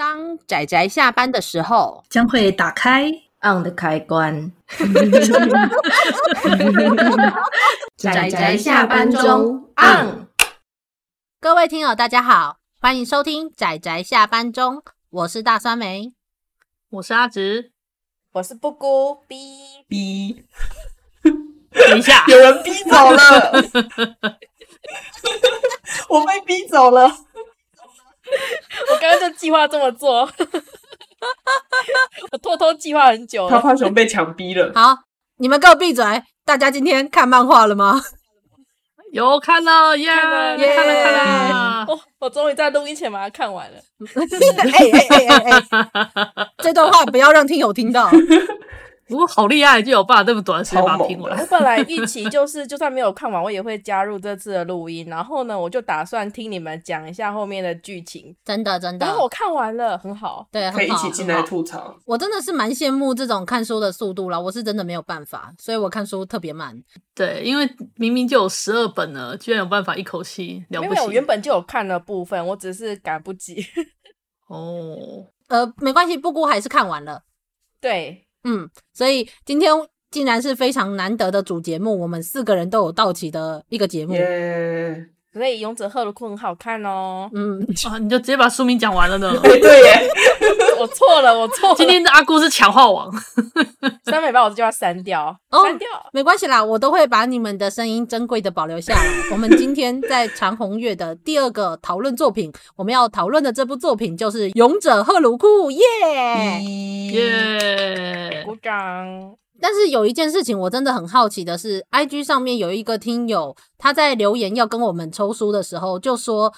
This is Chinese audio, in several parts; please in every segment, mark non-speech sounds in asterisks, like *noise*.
当仔仔下班的时候，将会打开 on 的开关。*laughs* 仔仔下班中 on。各位听友，大家好，欢迎收听仔仔下班中，我是大酸梅，我是阿直，我是布姑 B B。等 *laughs* 一下，有人逼走了，*laughs* 我被逼走了。*laughs* 我刚刚就计划这么做，*laughs* 我偷偷计划很久了。趴趴熊被强逼了。好，你们给我闭嘴！大家今天看漫画了吗？*laughs* 有看了耶！看了，yeah, 看了，看了。我我终于在录音前把它看完了。哎哎哎哎哎！这段话不要让听友听到。不过好厉害，就有办法这么短的时间把它听完。我 *laughs* 本来预期就是，就算没有看完，我也会加入这次的录音。然后呢，我就打算听你们讲一下后面的剧情。真的，真的。然后我看完了，很好。对，可以一起进来吐槽。我真的是蛮羡慕这种看书的速度了，我是真的没有办法，所以我看书特别慢。对，因为明明就有十二本了，居然有办法一口气了不起。因为我原本就有看了部分，我只是赶不及。*laughs* 哦，呃，没关系，布姑还是看完了。对。嗯，所以今天竟然是非常难得的主节目，我们四个人都有到齐的一个节目。所以《勇者赫鲁库》很好看哦。嗯，啊，你就直接把书名讲完了呢？*laughs* 对耶，*laughs* 我错了，我错了。*laughs* 今天的阿姑是强化王，酸梅把我这句话删掉，哦，删掉，没关系啦，我都会把你们的声音珍贵的保留下来。我们今天在长虹月的第二个讨论作品，我们要讨论的这部作品就是《勇者赫鲁库》，耶耶，鼓掌。但是有一件事情我真的很好奇的是，IG 上面有一个听友他在留言要跟我们抽书的时候，就说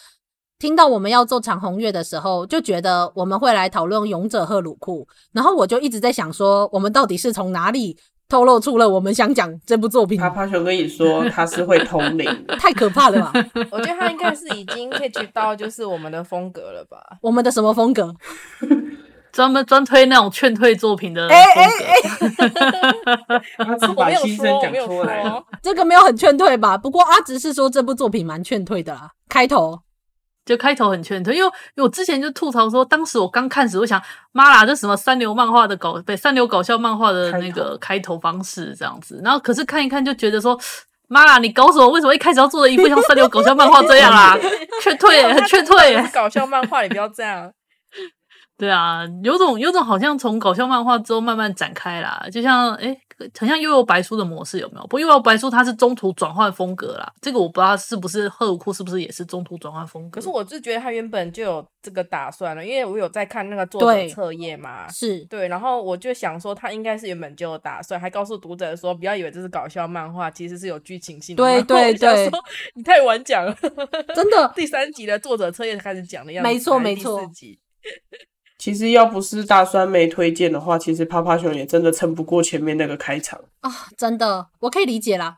听到我们要做长虹月的时候，就觉得我们会来讨论《勇者赫鲁库》，然后我就一直在想说，我们到底是从哪里透露出了我们想讲这部作品？趴趴熊跟你说 *laughs* 他是会通灵，太可怕了吧？*laughs* 我觉得他应该是已经 catch 到就是我们的风格了吧？我们的什么风格？*laughs* 专门专推那种劝退作品的，哎哎哎！*laughs* 阿直把心声讲出来了，这个没有很劝退吧？不过阿直是说这部作品蛮劝退的啦，开头就开头很劝退，因为因为我之前就吐槽说，当时我刚看时，我想妈啦，这什么三流漫画的搞，对，三流搞笑漫画的那个开头方式这样子，然后可是看一看就觉得说，妈啦，你搞什么？为什么一开始要做的一部像三流搞笑漫画这样啦？*laughs* 劝退，很劝退，搞笑漫画你不要这样。对啊，有种有种好像从搞笑漫画之后慢慢展开啦，就像诶好像又有白书的模式有没有？不，又有白书它是中途转换风格啦，这个我不知道是不是赫鲁库是不是也是中途转换风格？可是我就觉得他原本就有这个打算了，因为我有在看那个作者册页嘛，是对，然后我就想说他应该是原本就有打算，还告诉读者说不要以为这是搞笑漫画，其实是有剧情性的。对对对，你太晚讲了，真的，*laughs* 第三集的作者册页开始讲的样子，没错没错。第四集其实要不是大酸梅推荐的话，其实趴趴熊也真的撑不过前面那个开场啊！真的，我可以理解啦。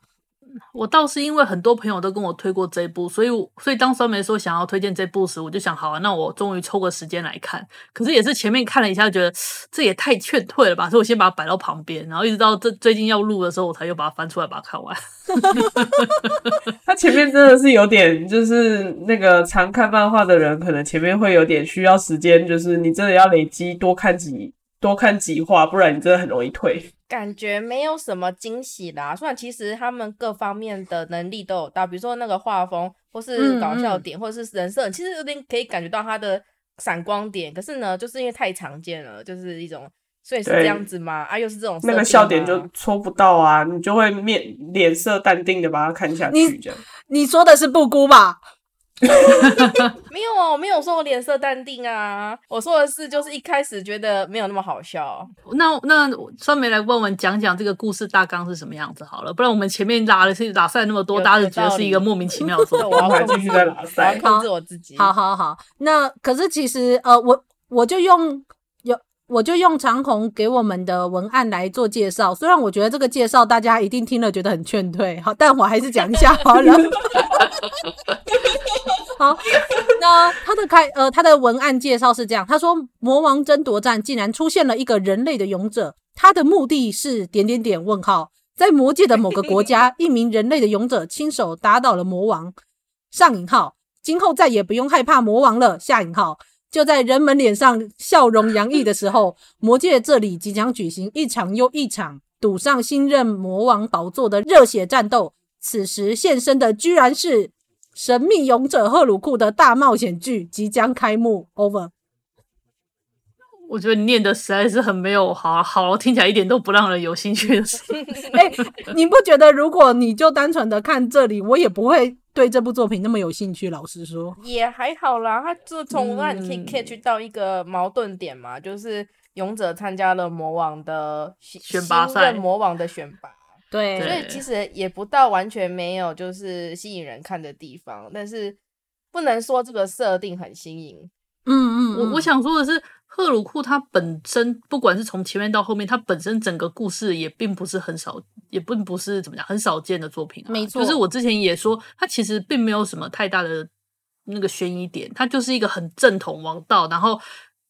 我倒是因为很多朋友都跟我推过这部，所以所以当酸梅说想要推荐这部时，我就想好啊，那我终于抽个时间来看。可是也是前面看了一下，觉得这也太劝退了吧，所以我先把它摆到旁边，然后一直到这最近要录的时候，我才又把它翻出来把它看完。*laughs* 他前面真的是有点，就是那个常看漫画的人，可能前面会有点需要时间，就是你真的要累积多看几多看几话，不然你真的很容易退。感觉没有什么惊喜啦，虽然其实他们各方面的能力都有到，比如说那个画风，或是搞笑点，嗯嗯或者是人设，其实有点可以感觉到他的闪光点。可是呢，就是因为太常见了，就是一种，所以是这样子吗，啊，又是这种那个笑点就戳不到啊，你就会面脸色淡定的把它看下去，这样。你，你说的是布姑吧？*laughs* 没有哦，我没有说我脸色淡定啊。我说的是，就是一开始觉得没有那么好笑。那那上面来问我们讲讲这个故事大纲是什么样子好了，不然我们前面拉了是拉塞那么多，大家就觉得是一个莫名其妙的。*laughs* 我要还继续在拉赛，控制我自己。好好好，那可是其实呃，我我就用有我就用长虹给我们的文案来做介绍。虽然我觉得这个介绍大家一定听了觉得很劝退，好，但我还是讲一下好了。*laughs* 好，那他的开呃，他的文案介绍是这样，他说魔王争夺战竟然出现了一个人类的勇者，他的目的是点点点问号，在魔界的某个国家，一名人类的勇者亲手打倒了魔王，上引号，今后再也不用害怕魔王了，下引号，就在人们脸上笑容洋溢的时候，魔界这里即将举行一场又一场赌上新任魔王宝座的热血战斗。此时现身的居然是神秘勇者赫鲁库的大冒险剧即将开幕。Over。我觉得你念的实在是很没有好好，听起来一点都不让人有兴趣的事。*laughs* 哎、欸，你不觉得如果你就单纯的看这里，我也不会对这部作品那么有兴趣？老实说，也还好啦。他就从那你可以 catch 到一个矛盾点嘛，嗯、就是勇者参加了魔王的选拔赛，魔王的选拔。对，所以其实也不到完全没有就是吸引人看的地方，但是不能说这个设定很新颖。嗯嗯，嗯，我我想说的是。赫鲁库他本身，不管是从前面到后面，他本身整个故事也并不是很少，也并不是怎么讲很少见的作品啊。没错，就是我之前也说，他其实并没有什么太大的那个悬疑点，他就是一个很正统王道，然后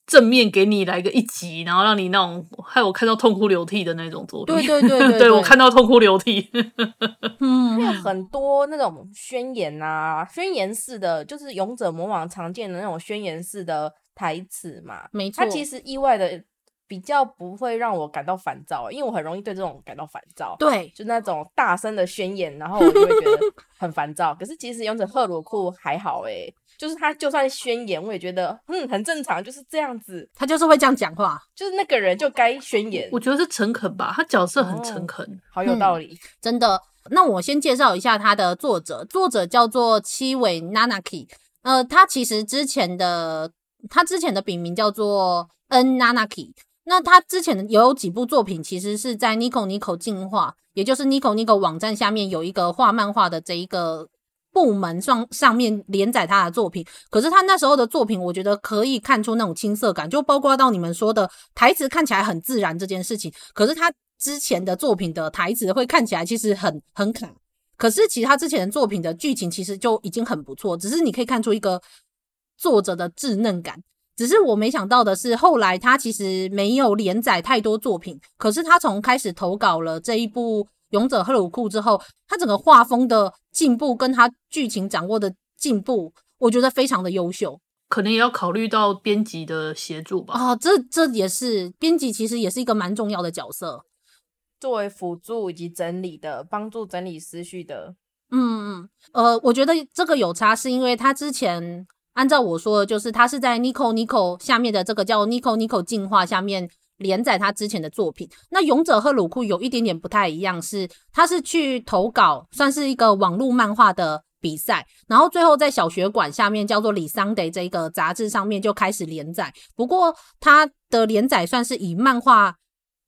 正面给你来个一集，然后让你那种害我看到痛哭流涕的那种作品。对对对对，对，对，对我看到痛哭流涕。*laughs* 嗯，因为很多那种宣言啊，宣言式的，就是勇者魔王常见的那种宣言式的。台词嘛，没错，它其实意外的比较不会让我感到烦躁，因为我很容易对这种感到烦躁。对，就那种大声的宣言，然后我就会觉得 *laughs* 很烦躁。可是其实勇者赫鲁库还好诶，就是他就算宣言，我也觉得嗯很正常，就是这样子。他就是会这样讲话，就是那个人就该宣言。我觉得是诚恳吧，他角色很诚恳，哦，好有道理，嗯，真的。那我先介绍一下他的作者，作者叫做七尾 Nanaki。呃，他其实之前的。他之前的笔名叫做 N Nanaki，那他之前有几部作品，其实是在 Nico Nico 进化，也就是 Nico Nico 网站下面有一个画漫画的这一个部门上上面连载他的作品。可是他那时候的作品，我觉得可以看出那种青涩感，就包括到你们说的台词看起来很自然这件事情。可是他之前的作品的台词会看起来其实很很卡，可是其实他之前的作品的剧情其实就已经很不错，只是你可以看出一个。作者的稚嫩感，只是我没想到的是，后来他其实没有连载太多作品。可是他从开始投稿了这一部《勇者赫鲁库》之后，他整个画风的进步跟他剧情掌握的进步，我觉得非常的优秀。可能也要考虑到编辑的协助吧。啊，这这也是编辑，其实也是一个蛮重要的角色，作为辅助以及整理的，帮助整理思绪的。嗯嗯，呃，我觉得这个有差，是因为他之前。按照我说的，就是他是在 Nico Nico 下面的这个叫 Nico Nico 进化下面连载他之前的作品。那勇者赫鲁库有一点点不太一样，是他是去投稿，算是一个网络漫画的比赛，然后最后在小学馆下面叫做李桑德这个杂志上面就开始连载。不过他的连载算是以漫画，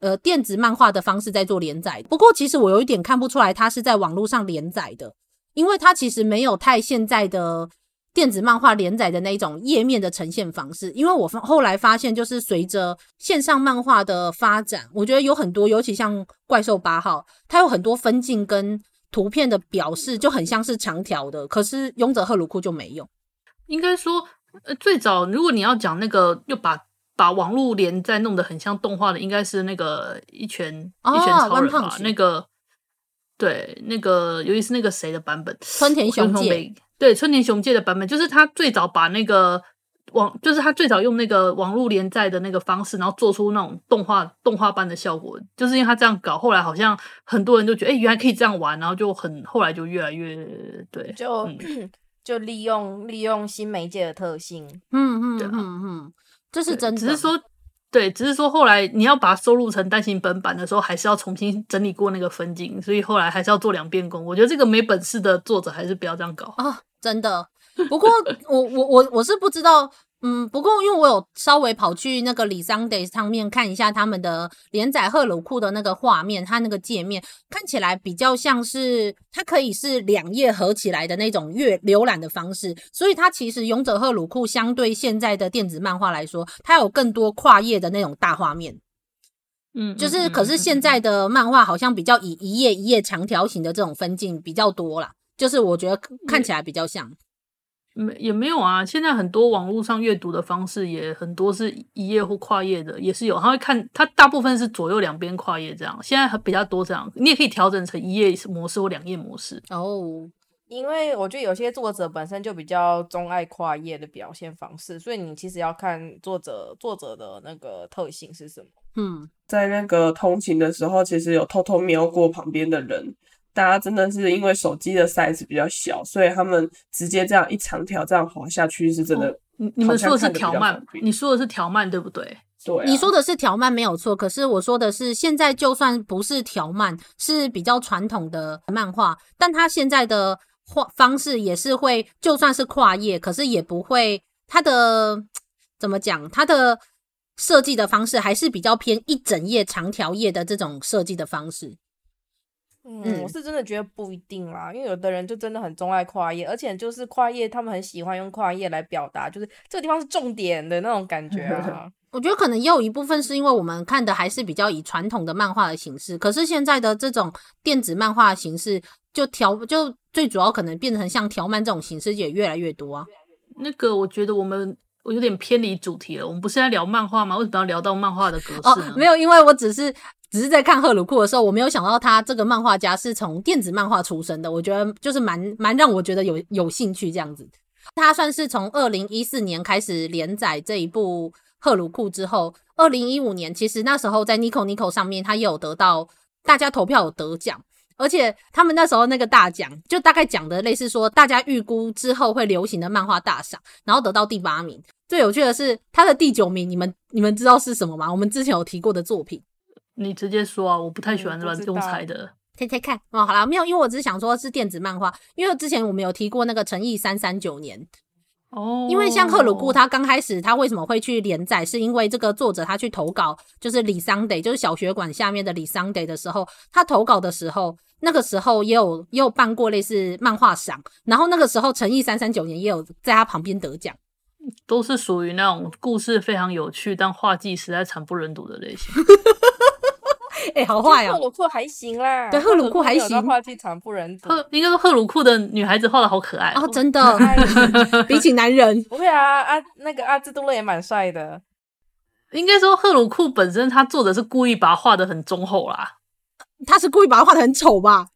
呃，电子漫画的方式在做连载。不过其实我有一点看不出来他是在网络上连载的，因为他其实没有太现在的。电子漫画连载的那种页面的呈现方式，因为我后来发现，就是随着线上漫画的发展，我觉得有很多，尤其像怪兽八号，它有很多分镜跟图片的表示就很像是长条的，可是勇者赫鲁库就没有。应该说，呃，最早如果你要讲那个又把把网络连载弄得很像动画的，应该是那个一拳、哦、一拳超人吧？那个对，那个尤其是那个谁的版本，春田雄介。对，春田雄介的版本就是他最早把那个网，就是他最早用那个网络连载的那个方式，然后做出那种动画动画般的效果。就是因为他这样搞，后来好像很多人都觉得，哎，原来可以这样玩，然后就很后来就越来越对，就、嗯、*clears throat* 就利用利用新媒介的特性，嗯嗯嗯嗯，这是真的，只是说。对，只是说后来你要把它收录成单行本版的时候，还是要重新整理过那个分镜，所以后来还是要做两遍工。我觉得这个没本事的作者还是不要这样搞啊！真的。不过我我我我是不知道。嗯，不过因为我有稍微跑去那个李桑德上面看一下他们的连载赫鲁库的那个画面，它那个界面看起来比较像是它可以是两页合起来的那种阅浏览的方式，所以它其实勇者赫鲁库相对现在的电子漫画来说，它有更多跨页的那种大画面。嗯，就是可是现在的漫画好像比较以一页一页长条形的这种分镜比较多啦，就是我觉得看起来比较像。没也没有啊，现在很多网络上阅读的方式也很多是一页或跨页的，也是有。他会看，他大部分是左右两边跨页这样。现在还比较多这样，你也可以调整成一页模式或两页模式。哦，因为我觉得有些作者本身就比较钟爱跨页的表现方式，所以你其实要看作者作者的那个特性是什么。嗯，在那个通勤的时候，其实有偷偷瞄过旁边的人，大家真的是因为手机的 size 比较小，所以他们直接这样一长条这样滑下去，是真的。哦、你你们说的是条漫，你说的是条漫对不对？对、啊，你说的是条漫没有错，可是我说的是现在就算不是条漫，是比较传统的漫画，但它现在的画方式也是会，就算是跨页，可是也不会它的怎么讲，它的设计的方式还是比较偏一整页长条页的这种设计的方式。嗯，我是真的觉得不一定啦，因为有的人就真的很钟爱跨页，而且就是跨页，他们很喜欢用跨页来表达，就是这个地方是重点的那种感觉啊。*laughs* 我觉得可能也有一部分是因为我们看的还是比较以传统的漫画的形式，可是现在的这种电子漫画的形式就条就最主要可能变成像条漫这种形式也越来越多啊。那个我觉得我们我有点偏离主题了，我们不是在聊漫画吗？为什么要聊到漫画的格式？哦，没有，因为我只是。只是在看赫鲁库的时候，我没有想到他这个漫画家是从电子漫画出身的，我觉得就是蛮蛮让我觉得有有兴趣这样子。他算是从二零一四年开始连载这一部赫鲁库之后，二零一五年其实那时候在 Nico Nico 上面他也有得到大家投票有得奖，而且他们那时候那个大奖就大概讲的类似说大家预估之后会流行的漫画大赏，然后得到第八名。最有趣的是他的第九名，你们你们知道是什么吗？我们之前有提过的作品。你直接说啊！我不太喜欢乱用猜的。猜猜看哦，好啦，没有，因为我只是想说是电子漫画，因为之前我们有提过那个《诚意三三九年》哦。因为像赫鲁库他刚开始他为什么会去连载，是因为这个作者他去投稿，就是李桑德，就是小学馆下面的李桑德的时候，他投稿的时候，那个时候也有也有办过类似漫画赏，然后那个时候《诚意三三九年》也有在他旁边得奖，都是属于那种故事非常有趣，但画技实在惨不忍睹的类型。*laughs* *laughs* 哎、欸，好坏啊！赫鲁库还行啦，对，赫鲁库还行，画技惨不忍睹。赫应该说赫鲁库的女孩子画的好可爱哦，真的，*laughs* 比起男人，不会啊啊，那个阿兹杜勒也蛮帅的。应该说赫鲁库本身他作者是故意把他画的很忠厚啦，他是故意把他画的很丑吧？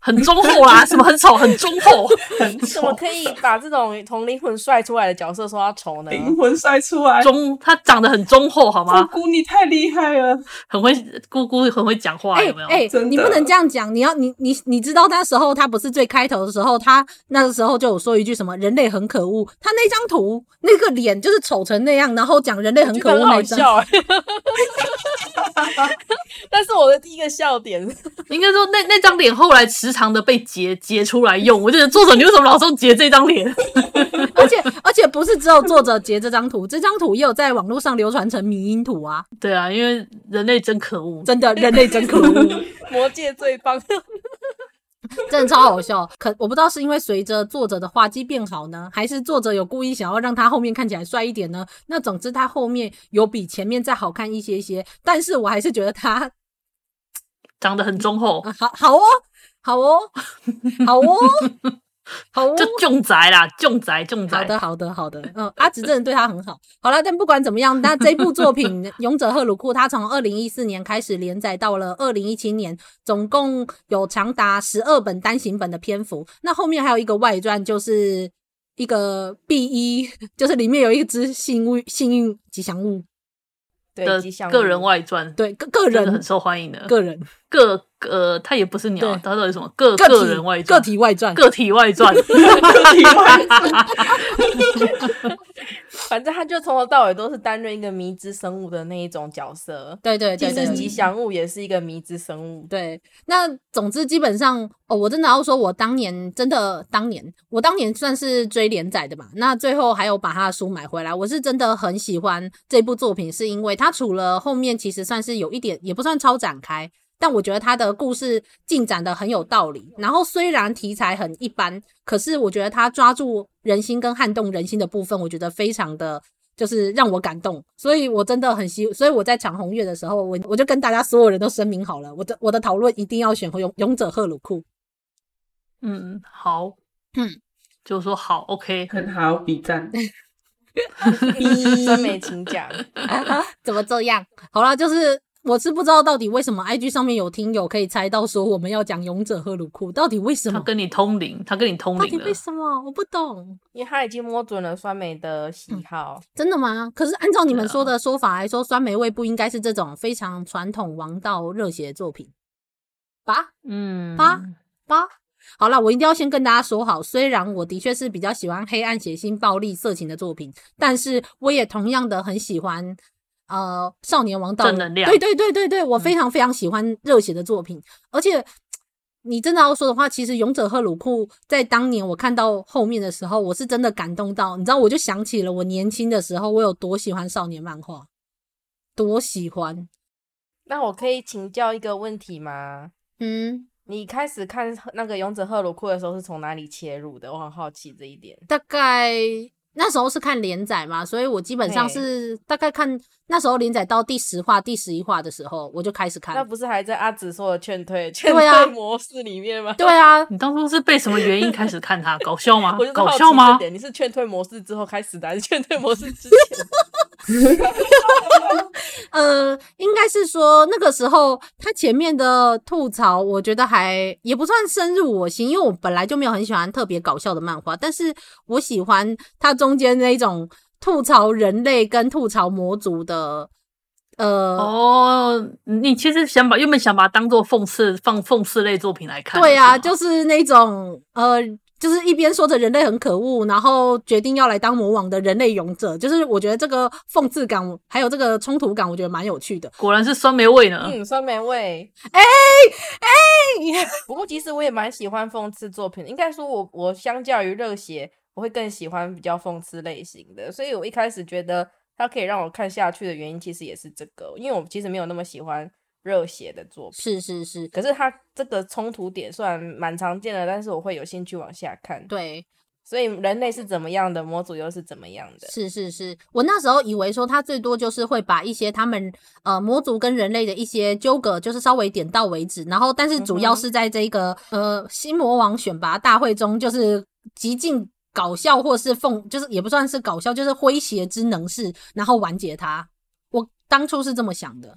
很忠厚啦，什么很丑，很忠厚，很 *laughs* 怎么可以把这种从灵魂帅出来的角色说他丑呢？灵魂帅出来，忠，他长得很忠厚，好吗？姑姑你太厉害了，很会姑姑很会讲话，有没有？哎、你不能这样讲，你要你你你知道那时候他不是最开头的时候，他那个时候就有说一句什么“人类很可恶”，他那张图那个脸就是丑成那样，然后讲人类很可恶，好笑、欸。*laughs* *laughs* 但是我的第一个笑点，应该说那那张脸后来时常的被截截出来用，我觉得作者你为什么老是截这张脸？*laughs* 而且而且不是只有作者截这张图，这张图也有在网络上流传成迷因图啊。对啊，因为人类真可恶，真的人类真可恶，*laughs* 魔界最棒，真的超好笑。可我不知道是因为随着作者的画技变好呢，还是作者有故意想要让他后面看起来帅一点呢？那总之他后面有比前面再好看一些些，但是我还是觉得他长得很忠厚，*laughs* 好好哦。好哦，好哦，好哦，就重宅啦，重宅，重宅。好的，好的，好的。嗯，阿直真的对他很好。好了，但不管怎么样，那这部作品《勇者赫鲁库》，他从二零一四年开始连载到了二零一七年，总共有长达十二本单行本的篇幅。那后面还有一个外传，就是一个 B 一，就是里面有一只幸运幸运吉祥物。的个人外传，对个个人。很受欢迎的。个人。个呃，他也不是鸟，他到底什么个个人外传，个体外传，个体外传，*laughs* 个体外传。反正他就从头到尾都是担任一个迷之生物的那一种角色。对对对，对，就是吉祥物也是一个迷之生物。对，那总之基本上哦，我真的要说，我当年真的当年，我当年算是追连载的嘛。那最后还有把他的书买回来，我是真的很喜欢这部作品，是因为它除了后面其实算是有一点，也不算超展开。但我觉得他的故事进展的很有道理，然后虽然题材很一般，可是我觉得他抓住人心跟撼动人心的部分，我觉得非常的就是让我感动，所以我真的很希，所以我在抢红月的时候，我我就跟大家所有人都声明好了，我的我的讨论一定要选勇勇者赫鲁库。嗯，好，嗯，就说好，OK，很好，*laughs* 比赞。酸梅请讲，怎么这样？好了，就是我是不知道到底为什么 IG 上面有听友可以猜到说我们要讲勇者赫鲁库，到底为什么？他跟你通灵，他跟你通灵，到底为什么？我不懂，因为他已经摸准了酸梅的喜好。嗯，真的吗？可是按照你们说的说法来说，酸梅味不应该是这种非常传统王道热血的作品吧？嗯，吧吧。好了，我一定要先跟大家说好，虽然我的确是比较喜欢黑暗、血腥、暴力、色情的作品，但是我也同样的很喜欢呃少年王道正能量。对对对对对，我非常非常喜欢热血的作品。嗯、而且你真的要说的话，其实勇者赫鲁库在当年我看到后面的时候，我是真的感动到，你知道，我就想起了我年轻的时候，我有多喜欢少年漫画，多喜欢。那我可以请教一个问题吗？嗯。你开始看那个《勇者赫鲁库》的时候是从哪里切入的？我很好奇这一点。大概那时候是看连载嘛，所以我基本上是大概看那时候连载到第十话、第十一话的时候，我就开始看。那不是还在阿紫说的劝退劝退模式里面吗？对啊，你当初是被什么原因开始看它？搞笑吗？*laughs* 搞笑吗？你是劝退模式之后开始的，还是劝退模式之前？*laughs* 呃，应该是说那个时候他前面的吐槽，我觉得还也不算深入我心，因为我本来就没有很喜欢特别搞笑的漫画，但是我喜欢他中间那种吐槽人类跟吐槽魔族的。呃，哦，你其实想把原本想把它当做讽刺放讽刺类作品来看，对啊，就是那种呃。就是一边说着人类很可恶，然后决定要来当魔王的人类勇者，就是我觉得这个讽刺感还有这个冲突感，我觉得蛮有趣的。果然是酸梅味呢，嗯，酸梅味。哎哎，不过其实我也蛮喜欢讽刺作品，应该说我我相较于热血，我会更喜欢比较讽刺类型的。所以我一开始觉得它可以让我看下去的原因，其实也是这个，因为我其实没有那么喜欢。热血的作品是是是，可是它这个冲突点虽然蛮常见的，但是我会有兴趣往下看。对，所以人类是怎么样的，魔族又是怎么样的？是是是，我那时候以为说他最多就是会把一些他们呃魔族跟人类的一些纠葛，就是稍微点到为止，然后但是主要是在这个、嗯、呃新魔王选拔大会中，就是极尽搞笑或是讽，就是也不算是搞笑，就是诙谐之能事，然后完结它。我当初是这么想的。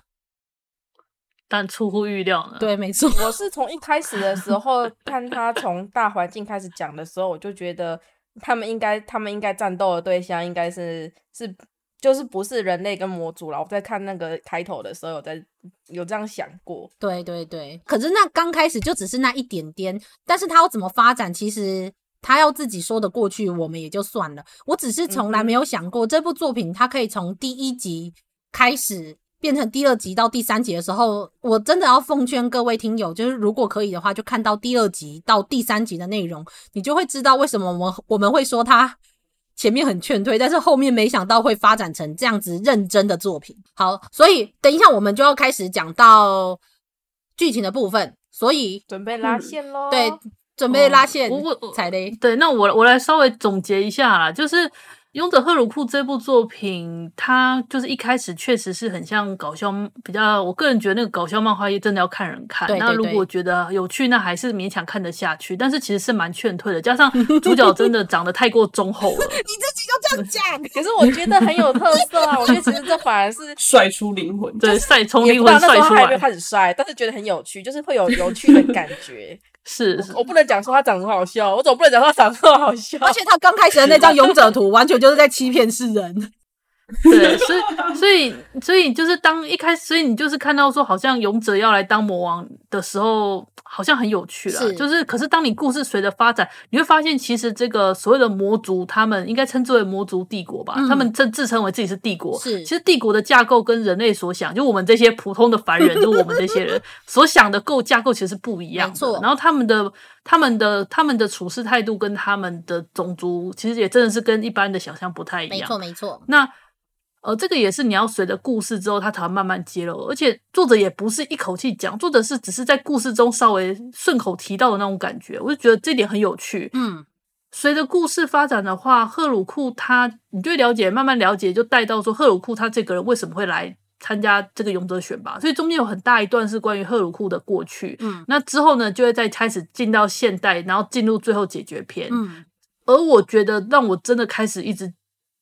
但出乎预料呢？对，没错。我是从一开始的时候 *laughs* 看他从大环境开始讲的时候，我就觉得他们应该，他们应该战斗的对象应该是是就是不是人类跟魔族了。我在看那个开头的时候，有在有这样想过。对对对。可是那刚开始就只是那一点点，但是他要怎么发展，其实他要自己说得过去，我们也就算了。我只是从来没有想过、嗯、这部作品，它可以从第一集开始。变成第二集到第三集的时候，我真的要奉劝各位听友，就是如果可以的话，就看到第二集到第三集的内容，你就会知道为什么我们我们会说他前面很劝退，但是后面没想到会发展成这样子认真的作品。好，所以等一下我们就要开始讲到剧情的部分，所以准备拉线喽。对，准备拉线。我我踩雷。对，那我我来稍微总结一下啦，就是。《勇者赫鲁库》这部作品，它就是一开始确实是很像搞笑，比较我个人觉得那个搞笑漫画也真的要看人看。对对对，那如果觉得有趣，那还是勉强看得下去。但是其实是蛮劝退的，加上 *laughs* 主角真的长得太过忠厚了。*laughs* 你自己就这样讲，可是我觉得很有特色啊！我觉得其实这反而是 *laughs* 帅出灵魂，对，帅从灵魂帅出来。还没开始帅，但是觉得很有趣，就是会有有趣的感觉。是我，我不能讲说他长得很好笑，我总不能讲他长得很好笑。而且他刚开始的那张勇者图，完全就是在欺骗世人。*laughs* 对，所以所以所以就是当一开始，所以你就是看到说，好像勇者要来当魔王的时候，好像很有趣了。是就是，可是当你故事随着发展，你会发现，其实这个所谓的魔族，他们应该称之为魔族帝国吧？嗯、他们自自称为自己是帝国。是，其实帝国的架构跟人类所想，就我们这些普通的凡人，就我们这些人 *laughs* 所想的构架构，其实是不一样。然后他们的他们的他们的处事态度跟他们的种族，其实也真的是跟一般的想象不太一样。没错，没错。那。呃，这个也是你要随着故事之后，他才会慢慢揭露。而且作者也不是一口气讲，作者是只是在故事中稍微顺口提到的那种感觉，我就觉得这点很有趣。嗯，随着故事发展的话，赫鲁库他，你就了解，慢慢了解，就带到说赫鲁库他这个人为什么会来参加这个勇者选拔。所以中间有很大一段是关于赫鲁库的过去。嗯，那之后呢，就会再开始进到现代，然后进入最后解决篇。嗯，而我觉得让我真的开始一直。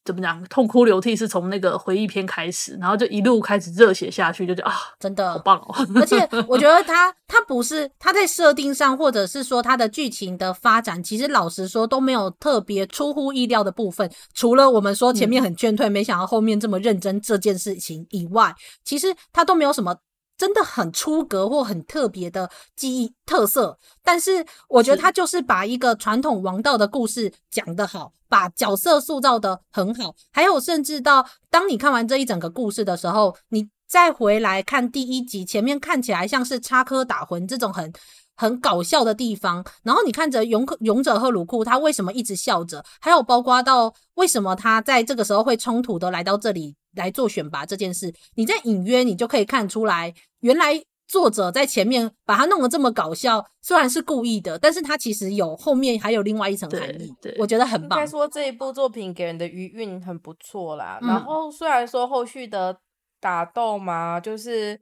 怎么讲，痛哭流涕是从那个回忆篇开始，然后就一路开始热血下去，就觉得啊，真的好棒哦！而且我觉得他他不是他在设定上，或者是说他的剧情的发展，其实老实说都没有特别出乎意料的部分，除了我们说前面很劝退，嗯、没想到后面这么认真这件事情以外，其实他都没有什么。真的很出格或很特别的记忆特色，但是我觉得他就是把一个传统王道的故事讲得好，把角色塑造的很好，还有甚至到当你看完这一整个故事的时候，你再回来看第一集前面看起来像是插科打诨这种很很搞笑的地方，然后你看着勇勇者赫鲁库他为什么一直笑着，还有包括到为什么他在这个时候会冲突的来到这里。来做选拔这件事，你在隐约你就可以看出来，原来作者在前面把它弄得这么搞笑，虽然是故意的，但是他其实有后面还有另外一层含义，对，我觉得很棒。应该说这一部作品给人的余韵很不错啦。嗯、然后虽然说后续的打斗嘛，就是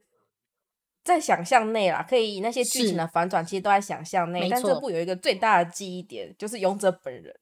在想象内啦，可以那些剧情的反转其实都在想象内，但这部有一个最大的记忆点，就是勇者本人。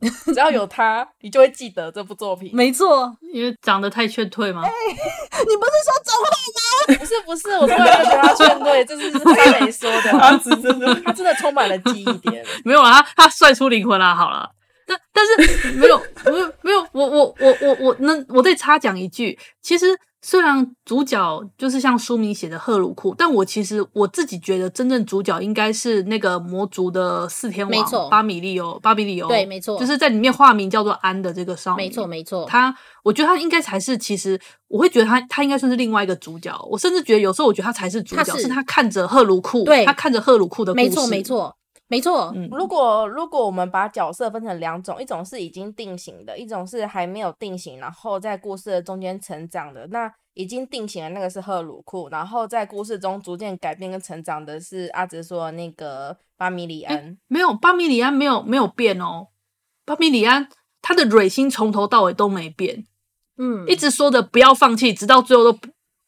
*laughs* 只要有他，你就会记得这部作品。没错，因为长得太劝退吗？欸？你不是说走后吗？*laughs* 不是不是，我突然觉得他劝退，这是三雷说的。他真的，他真的充满了记忆点。*laughs* 没有啊，他他帅出灵魂了。好了，但但是没有没有没有，我我我我我那我再插讲一句，其实。虽然主角就是像书名写的赫鲁库，但我其实我自己觉得真正主角应该是那个魔族的四天王，巴米利欧，巴比利欧，对，没错，就是在里面化名叫做安的这个少女，没错，没错。他，我觉得他应该才是，其实我会觉得他，他应该算是另外一个主角。我甚至觉得有时候我觉得他才是主角，他是，是他看着赫鲁库，对，他看着赫鲁库的故事，没错，没错。没错，嗯，如果如果我们把角色分成两种，一种是已经定型的，一种是还没有定型，然后在故事的中间成长的。那已经定型的那个是赫鲁库，然后在故事中逐渐改变跟成长的是阿哲说的那个巴米里安。欸，没有，巴米里安没有没有变哦，巴米里安他的蕊心从头到尾都没变，嗯，一直说的不要放弃，直到最后都。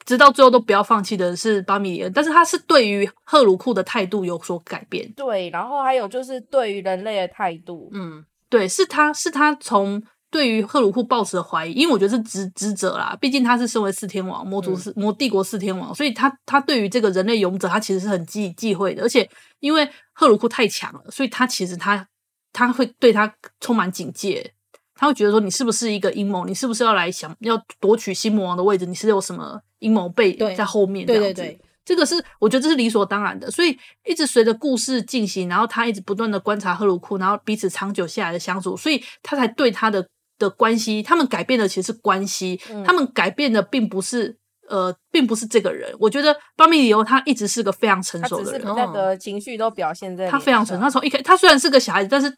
直到最后都不要放弃的是巴米里恩，但是他是对于赫鲁库的态度有所改变。对，然后还有就是对于人类的态度，嗯，对，是他是他从对于赫鲁库抱持的怀疑，因为我觉得是职职责啦，毕竟他是身为四天王，魔族四、嗯、魔帝国四天王，所以他他对于这个人类勇者，他其实是很忌忌讳的，而且因为赫鲁库太强了，所以他其实他他会对他充满警戒。他会觉得说，你是不是一个阴谋？你是不是要来想要夺取新魔王的位置？你是有什么阴谋背在后面？这样子，对对对，这个是我觉得这是理所当然的。所以一直随着故事进行，然后他一直不断的观察赫鲁库，然后彼此长久下来的相处，所以他才对他的的关系，他们改变的其实是关系，嗯、他们改变的并不是呃，并不是这个人。我觉得巴米里欧他一直是个非常成熟的人，他的情绪都表现在他非常成熟。他从一开，他虽然是个小孩子，但是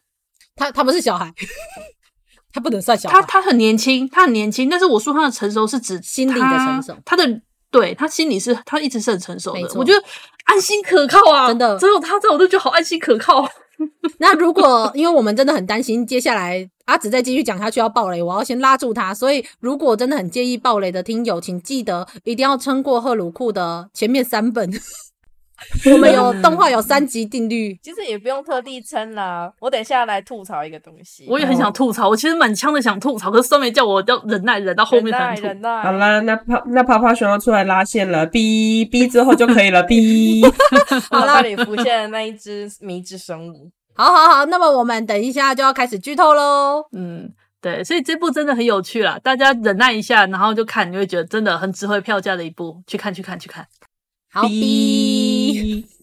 他他不是小孩。*laughs* 他不能算小孩，他他很年轻，他很年轻。但是我说他的成熟是指心理的成熟，他的对他心里是他一直是很成熟的。我觉得安心可靠啊，真的，只有他在我都觉得好安心可靠。*laughs* 那如果因为我们真的很担心，接下来阿紫再继续讲下去要暴雷，我要先拉住他。所以如果真的很介意暴雷的听友，请记得一定要撑过赫鲁库的前面三本。*laughs* 我们有动画有三级定律，其实也不用特地称啦。我等一下来吐槽一个东西，我也很想吐槽。我其实满腔的想吐槽，可是酸梅叫我要忍耐，忍到后面才吐。好了，那泡那泡泡熊要出来拉线了，哔哔之后就可以了，哔。好了，那里浮现的那一只迷之生物。好好好，那么我们等一下就要开始剧透喽。嗯，对，所以这部真的很有趣啦，大家忍耐一下，然后就看，你会觉得真的很值回票价的一部，去看去看去看。好逼！*laughs*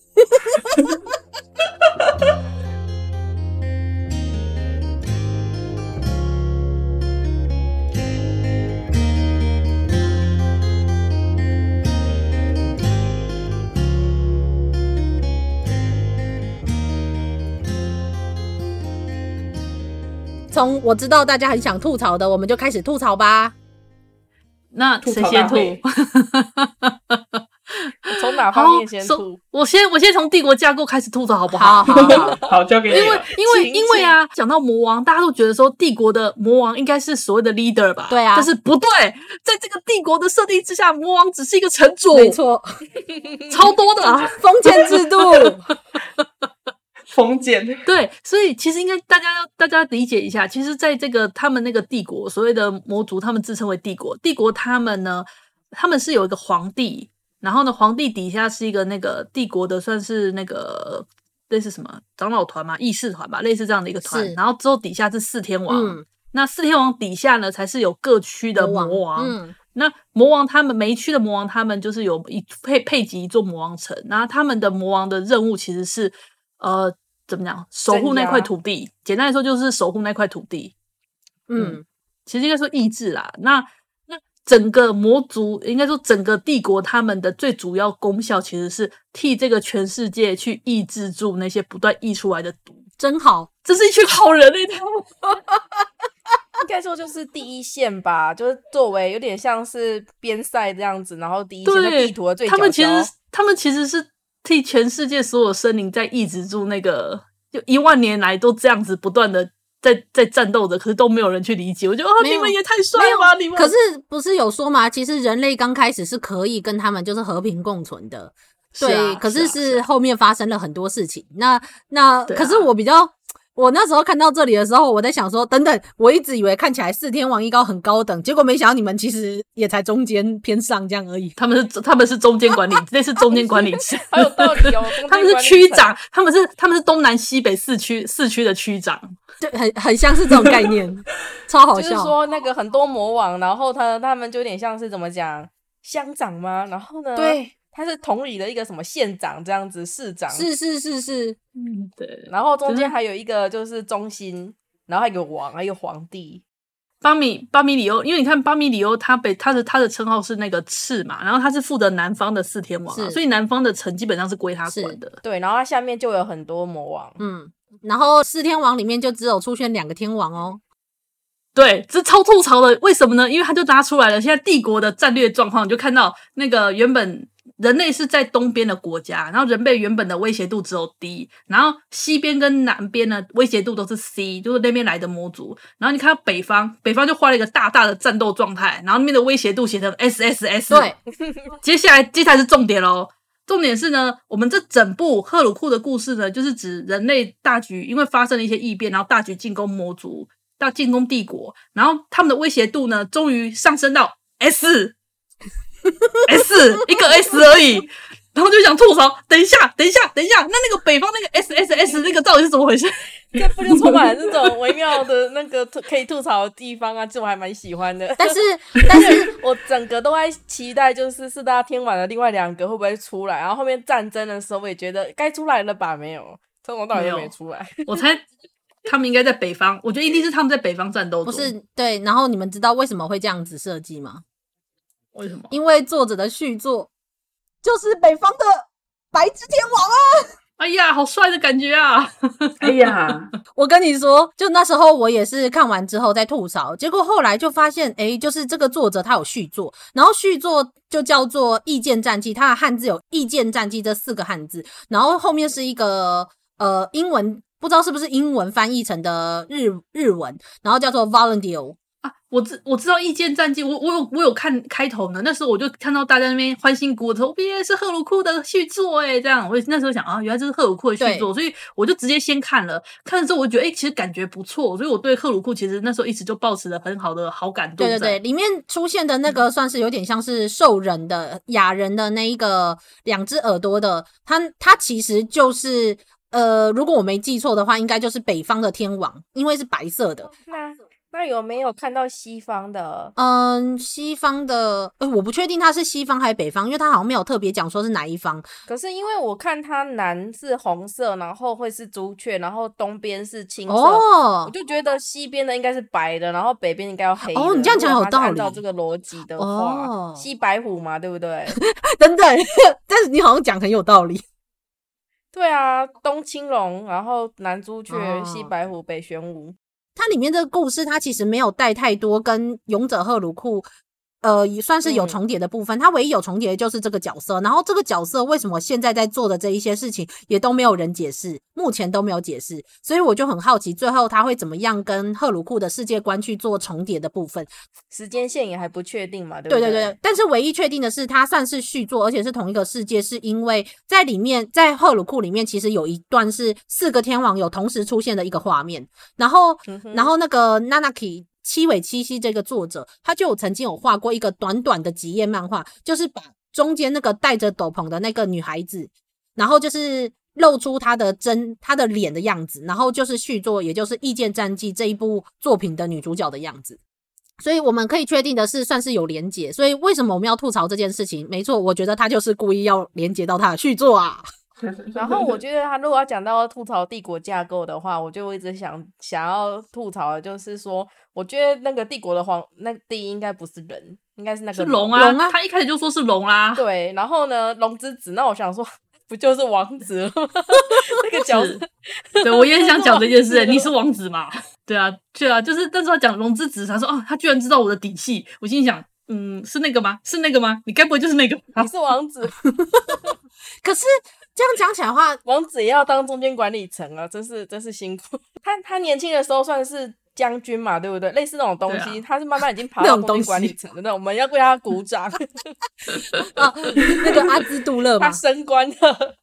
从我知道大家很想吐槽的，我们就开始吐槽吧。那谁先吐？从哪方面先吐？我先我先从帝国架构开始吐槽好不好？好，好，好，*laughs* 交给你。因为因为因为啊，讲到魔王，大家都觉得说帝国的魔王应该是所谓的 leader 吧？对啊。但是不对，在这个帝国的设定之下，魔王只是一个城主。没错，*laughs* 超多的啊 *laughs* 封建制度。封建。对，所以其实应该大家要大家理解一下，其实在这个他们那个帝国，所谓的魔族，他们自称为帝国，帝国他们呢，他们是有一个皇帝，然后呢，皇帝底下是一个那个帝国的，算是那个类似什么长老团嘛、议事团吧，类似这样的一个团，然后之后底下是四天王。嗯那四天王底下呢，才是有各区的魔王。嗯，那魔王他们每一区的魔王，他们就是有一配配给一座魔王城。然后他们的魔王的任务其实是，呃，怎么讲？守护那块土地。简单来说，就是守护那块土地。嗯，嗯，其实应该说意志啦。那那整个魔族，应该说整个帝国，他们的最主要功效其实是替这个全世界去抑制住那些不断溢出来的毒。真好，这是一群好人欸，他们。应该说就是第一线吧，就是作为有点像是边塞这样子，然后第一线的地图。他们其实他们其实是替全世界所有生灵在抑制住那个，就一万年来都这样子不断的在在战斗着，可是都没有人去理解。我觉得哦，你们也太帅了吧！你们可是不是有说吗？其实人类刚开始是可以跟他们就是和平共存的，对。啊、可是是后面发生了很多事情。那那可是我比较。我那时候看到这里的时候，我在想说，等等，我一直以为看起来四天王一高很高等，结果没想到你们其实也才中间偏上这样而已。他们是他们是中间管理，那是中间管理层，*laughs* 好有道理哦。他们是区长，他们是他们是东南西北四区四区的区长，对，很很像是这种概念，*laughs* 超好笑。就是说那个很多魔王，然后他他们就有点像是怎么讲乡长吗？然后呢？对。他是统领的一个什么县长这样子，市长是是是是，嗯对。然后中间还有一个就是中心，然后还有个王，还有皇帝巴米巴米里欧。因为你看巴米里欧，他被他的他的称号是那个赤嘛，然后他是负责南方的四天王，啊，所以南方的城基本上是归他管的。对，然后他下面就有很多魔王，嗯，然后四天王里面就只有出现两个天王哦。对，这超吐槽的，为什么呢？因为他就拉出来了，现在帝国的战略状况，你就看到那个原本。人类是在东边的国家，然后人类原本的威胁度只有 D，然后西边跟南边呢威胁度都是 C，就是那边来的魔族。然后你看到北方，北方就画了一个大大的战斗状态，然后那边的威胁度写成 SSS。对，*laughs* 接下来这才是重点喽。重点是呢，我们这整部赫鲁库的故事呢，就是指人类大局因为发生了一些异变，然后大局进攻魔族，到进攻帝国，然后他们的威胁度呢，终于上升到 S。*laughs* S 一个 S 而已，然后就想吐槽。等一下，等一下，等一下，那那个北方那个 S S S 那个到底是怎么回事？这不就充满了这种微妙的那个可以吐槽的地方啊？这我还蛮喜欢的。*laughs* 但是，但是 *laughs* 我整个都在期待，就是四大天王的另外两个会不会出来？然后后面战争的时候，我也觉得该出来了吧？没有，从头到尾都没出来。我猜他们应该在北方，我觉得一定是他们在北方战斗。不是对，然后你们知道为什么会这样子设计吗？为什么？因为作者的续作就是北方的白之天王啊！哎呀，好帅的感觉啊！*laughs* 哎呀，*laughs* 我跟你说，就那时候我也是看完之后在吐槽，结果后来就发现，哎，就是这个作者他有续作，然后续作就叫做《意见战记》，它的汉字有“意见战记”这四个汉字，然后后面是一个呃英文，不知道是不是英文翻译成的日日文，然后叫做 Volunteer 啊，我知我知道《异见战记》，我我有我有看开头呢。那时候我就看到大家那边欢欣鼓舞，耶是赫鲁库的续作诶，这样我那时候想啊，原来这是赫鲁库的续作，所以我就直接先看了。看了之后，我就觉得诶，其实感觉不错，所以我对赫鲁库其实那时候一直就保持了很好的好感度。对对对，里面出现的那个算是有点像是兽人的雅人的那一个两只耳朵的，他他其实就是呃，如果我没记错的话，应该就是北方的天王，因为是白色的。那有没有看到西方的？嗯，西方的，呃，我不确定它是西方还是北方，因为它好像没有特别讲说是哪一方。可是因为我看它南是红色，然后会是朱雀，然后东边是青色，哦，我就觉得西边的应该是白的，然后北边应该要黑的。哦，你这样讲有道理。按照这个逻辑的话，哦，西白虎嘛，对不对？*laughs* 等等，但是你好像讲很有道理。对啊，东青龙，然后南朱雀，哦，西白虎，北玄武。它里面这个故事，它其实没有带太多跟勇者赫鲁库呃，也算是有重叠的部分。他唯一有重叠的就是这个角色，然后这个角色为什么现在在做的这一些事情也都没有人解释，目前都没有解释，所以我就很好奇，最后他会怎么样跟赫鲁库的世界观去做重叠的部分。时间线也还不确定嘛，对不对？对对对。但是唯一确定的是，它算是续作，而且是同一个世界，是因为在里面，在赫鲁库里面，其实有一段是四个天王有同时出现的一个画面，然后，然后那个 Nanaki。七尾七夕这个作者，他就有曾经有画过一个短短的几页漫画，就是把中间那个戴着斗篷的那个女孩子，然后就是露出她的真她的脸的样子，然后就是续作，也就是《异界战记》这一部作品的女主角的样子。所以我们可以确定的是，算是有连结。所以为什么我们要吐槽这件事情？没错，我觉得他就是故意要连结到他的续作啊。*laughs* 然后我觉得他如果要讲到吐槽帝国架构的话，我就一直想想要吐槽的就是说。我觉得那个帝国的皇那帝应该不是人，应该是那个龙啊！他一开始就说是龙啦。对，然后呢，龙之子，那我想说，不就是王子吗？*laughs* 那个角色，对，我也想讲这件事。*laughs* 你是王子嘛？对啊，对啊，就是，但是他讲龙之子，他说哦，他居然知道我的底细。我心想，嗯，是那个吗？是那个吗？你该不会就是那个？你是王子。可是这样讲起来的话，王子也要当中间管理层啊，真是真是辛苦。*laughs* 他他年轻的时候算是。将军嘛，对不对？类似那种东西，啊、他是慢慢已经爬到 *laughs* 中间管理层的那种，我们要为他鼓掌。啊，*laughs* 那个阿兹杜勒嘛，他升官了。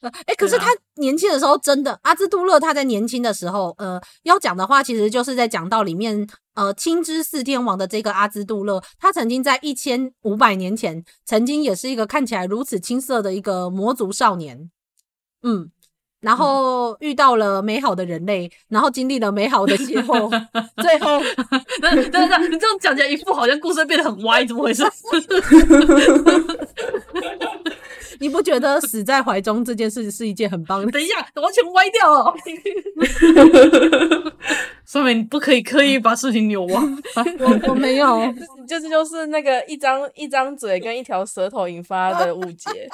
哎、欸，可是他年轻的时候真的，啊、阿兹杜勒他在年轻的时候，呃，要讲的话，其实就是在讲到里面，呃，青之四天王的这个阿兹杜勒，他曾经在一千五百年前，曾经也是一个看起来如此青涩的一个魔族少年。嗯。然后遇到了美好的人类，然后经历了美好的邂逅，最后，等等等，你这样讲起来一副好像故事变得很歪，怎么回事？*laughs* 你不觉得死在怀中这件事是一件很棒的？*laughs* 等一下，完全歪掉了。*laughs* 说明你不可以刻意把事情扭弯。*laughs* 我我没有，就是就是那个一张一张嘴跟一条舌头引发的误解。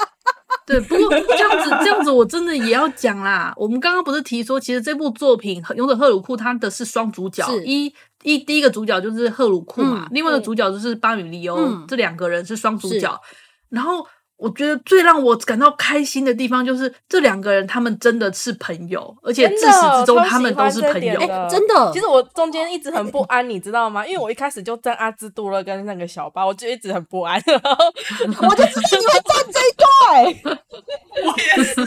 对，不过这样子这样子，我真的也要讲啦。我们刚刚不是提说，其实这部作品《勇者赫鲁库》它的是双主角，一一第一个主角就是赫鲁库嘛，嗯、另外一个主角就是巴米利欧，嗯、这两个人是双主角，然后。我觉得最让我感到开心的地方就是这两个人，他们真的是朋友，而且自始至终他们都是朋友。欸、真的，其实我中间一直很不安，你知道吗？因为我一开始就站阿兹杜勒跟那个小巴，我就一直很不安，然后我就知道你会站这一块。我也是，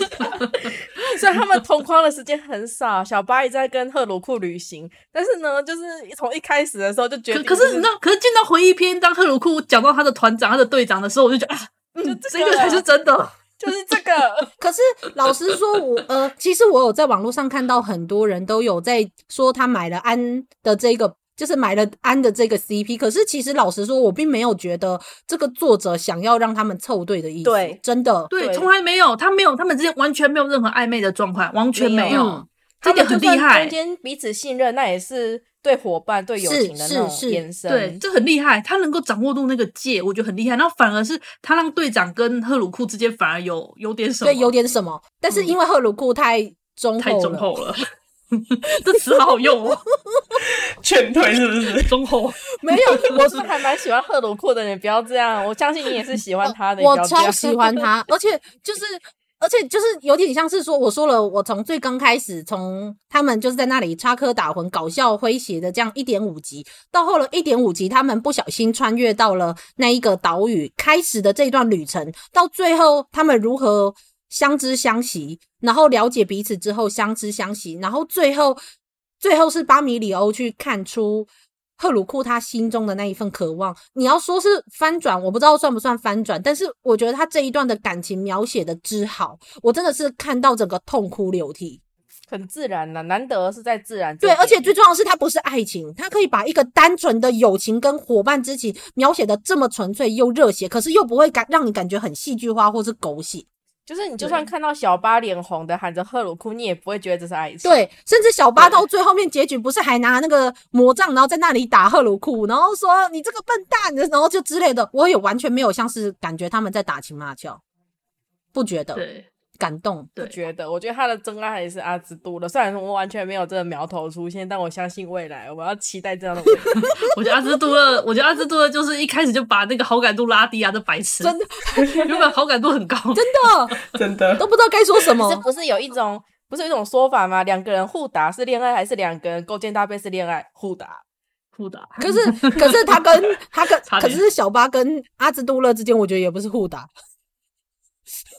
虽然他们同框的时间很少，小巴一直在跟赫鲁库旅行，但是呢，就是从一开始的时候就觉得、就是可，可是你知道，可是见到回忆篇，当赫鲁库讲到他的团长、他的队长的时候，我就觉得啊。就这个才是真的，*laughs* 就是这个。*laughs* 可是老实说，我呃，其实我有在网络上看到很多人都有在说他买了安的这个，就是买了安的这个 CP。可是其实老实说，我并没有觉得这个作者想要让他们凑对的意思。对，真的，对，从来没有，他没有，他们之间完全没有任何暧昧的状况，完全没有。嗯、这点很厉害，中间彼此信任，那也是。对伙伴、对友情的那种延伸，对，这很厉害。他能够掌握住那个界，我觉得很厉害。然后反而是他让队长跟赫鲁库之间反而有有点什么，对，有点什么。但是因为赫鲁库太忠太忠厚了，*laughs* 这词好好用哦，*laughs* 劝退是不是？忠厚没有，我是还蛮喜欢赫鲁库的。你不要这样，我相信你也是喜欢他的。*laughs* 我超喜欢他，而且就是。而且就是有点像是说，我说了，我从最刚开始，从他们就是在那里插科打诨、搞笑诙谐的这样一点五集，到后来一点五集，他们不小心穿越到了那一个岛屿开始的这段旅程，到最后他们如何相知相惜，然后了解彼此之后相知相惜，然后最后最后是巴米里欧去看出。赫鲁库他心中的那一份渴望，你要说是翻转，我不知道算不算翻转，但是我觉得他这一段的感情描写的之好，我真的是看到整个痛哭流涕，很自然呐，难得是在自然。对，而且最重要的是，它不是爱情，它可以把一个单纯的友情跟伙伴之情描写的这么纯粹又热血，可是又不会感让你感觉很戏剧化或是狗血。就是你就算看到小巴脸红的喊着赫鲁库，你也不会觉得这是爱情。对，甚至小巴到最后面结局不是还拿那个魔杖，然后在那里打赫鲁库，然后说你这个笨蛋，然后就之类的，我也完全没有像是感觉他们在打情骂俏，不觉得。对。感动。不觉得，我觉得他的真爱还是阿兹都勒。虽然我完全没有这个苗头出现，但我相信未来，我要期待这样的 *laughs* 未来。我觉得阿兹都勒，我觉得阿兹都勒就是一开始就把那个好感度拉低啊，这白痴。*laughs* 真的，原本好感度很高，真的，真的都不知道该说什么。是不是有一种，不是有一种说法吗？两个人互打是恋爱，还是两个人勾肩搭背是恋爱？互打，互打。可是，可是他跟他跟，*laughs* 可是小巴跟阿兹都勒之间，我觉得也不是互打。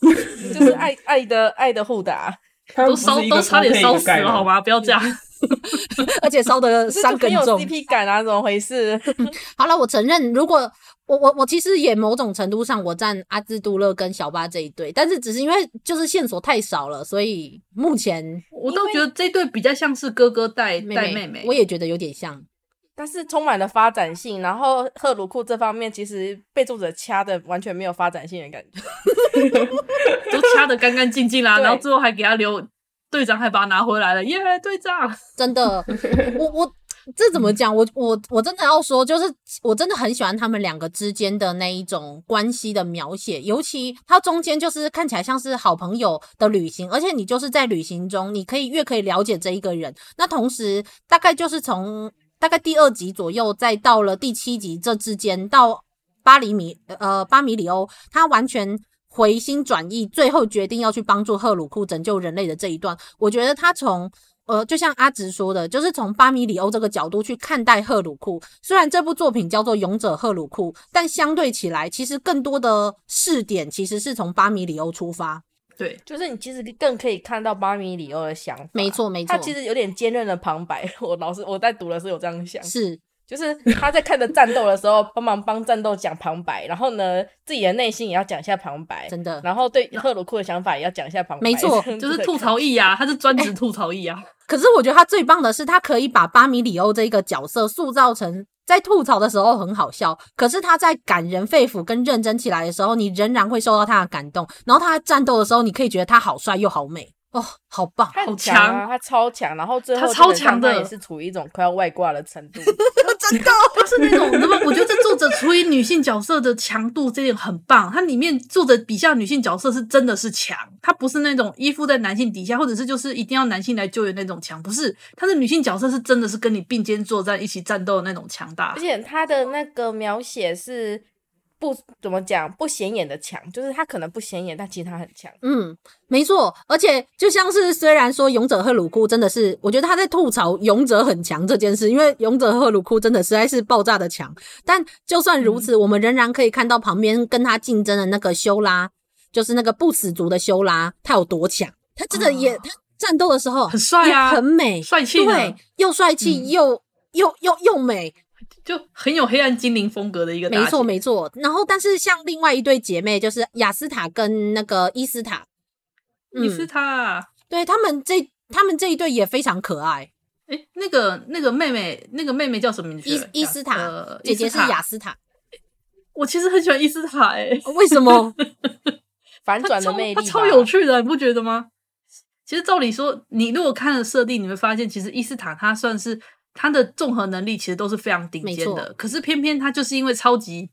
*laughs* 就是爱爱的爱的互打，*laughs* 都烧都差点烧死了好吗？不要这样，*laughs* 而且烧的伤更重。有 CP 感啊，怎么回事？好了，我承认，如果我我我其实也某种程度上我站阿兹杜勒跟小巴这一对，但是只是因为就是线索太少了，所以目前我都觉得这对比较像是哥哥带妹带妹妹，我也觉得有点像。但是充满了发展性，然后赫鲁库这方面其实被作者掐的完全没有发展性的感觉，*laughs* 都掐的干干净净啦，然后最后还给他留队长，还把他拿回来了，耶、yeah，队长！*laughs* 真的，我我这怎么讲？我我我真的要说，就是我真的很喜欢他们两个之间的那一种关系的描写，尤其他中间就是看起来像是好朋友的旅行，而且你就是在旅行中，你可以越可以了解这一个人，那同时大概就是从。大概第二集左右，再到了第七集这之间，到巴里米呃巴米里欧，他完全回心转意，最后决定要去帮助赫鲁库拯救人类的这一段，我觉得他从呃就像阿直说的，就是从巴米里欧这个角度去看待赫鲁库。虽然这部作品叫做《勇者赫鲁库》，但相对起来，其实更多的视点其实是从巴米里欧出发。对，就是你其实更可以看到巴米里欧的想法。没错，没错，他其实有点坚韧的旁白。*laughs* 我老师我在读的时候有这样想，是，就是他在看着战斗的时候，帮忙帮战斗讲旁白，然后呢，自己的内心也要讲一下旁白，真的。然后对赫鲁库的想法也要讲一下旁白，没错，就是吐槽役啊，他是专职吐槽役啊。可是我觉得他最棒的是，他可以把巴米里欧这一个角色塑造成。在吐槽的时候很好笑，可是他在感人肺腑跟认真起来的时候，你仍然会受到他的感动。然后他在战斗的时候，你可以觉得他好帅又好美。哦，好棒，好强啊！他超强，然后最后他超强的也是处于一种快要外挂的程度 *laughs* *laughs* 真的，*laughs* 他是那种，那么我觉得这作者处理女性角色的强度这点很棒。他里面作者笔下女性角色是真的是强，他不是那种依附在男性底下，或者是就是一定要男性来救援那种强，不是，他的女性角色是真的是跟你并肩作战、一起战斗的那种强大，而且他的那个描写是。不怎么讲，不显眼的强，就是他可能不显眼，但其实他很强。嗯，没错，而且就像是虽然说勇者赫鲁库真的是，我觉得他在吐槽勇者很强这件事，因为勇者赫鲁库真的实在是爆炸的强。但就算如此，嗯、我们仍然可以看到旁边跟他竞争的那个修拉，就是那个不死族的修拉，他有多强。他真的也，哦、他战斗的时候很帅啊，很美，帅气，对，又帅气、嗯、又又又又美。就很有黑暗精灵风格的一个，没错没错。然后，但是像另外一对姐妹，就是雅斯塔跟那个伊斯塔，伊斯塔，对他们这他们这一对也非常可爱。诶，那个那个妹妹，那个妹妹叫什么名字？伊伊斯塔，姐姐是雅斯塔。我其实很喜欢伊斯塔，诶，为什么？*laughs* 反转的魅力，他超有趣的，你不觉得吗？其实照理说，你如果看了设定，你会发现，其实伊斯塔她算是。他的综合能力其实都是非常顶尖的，可是偏偏他就是因为超级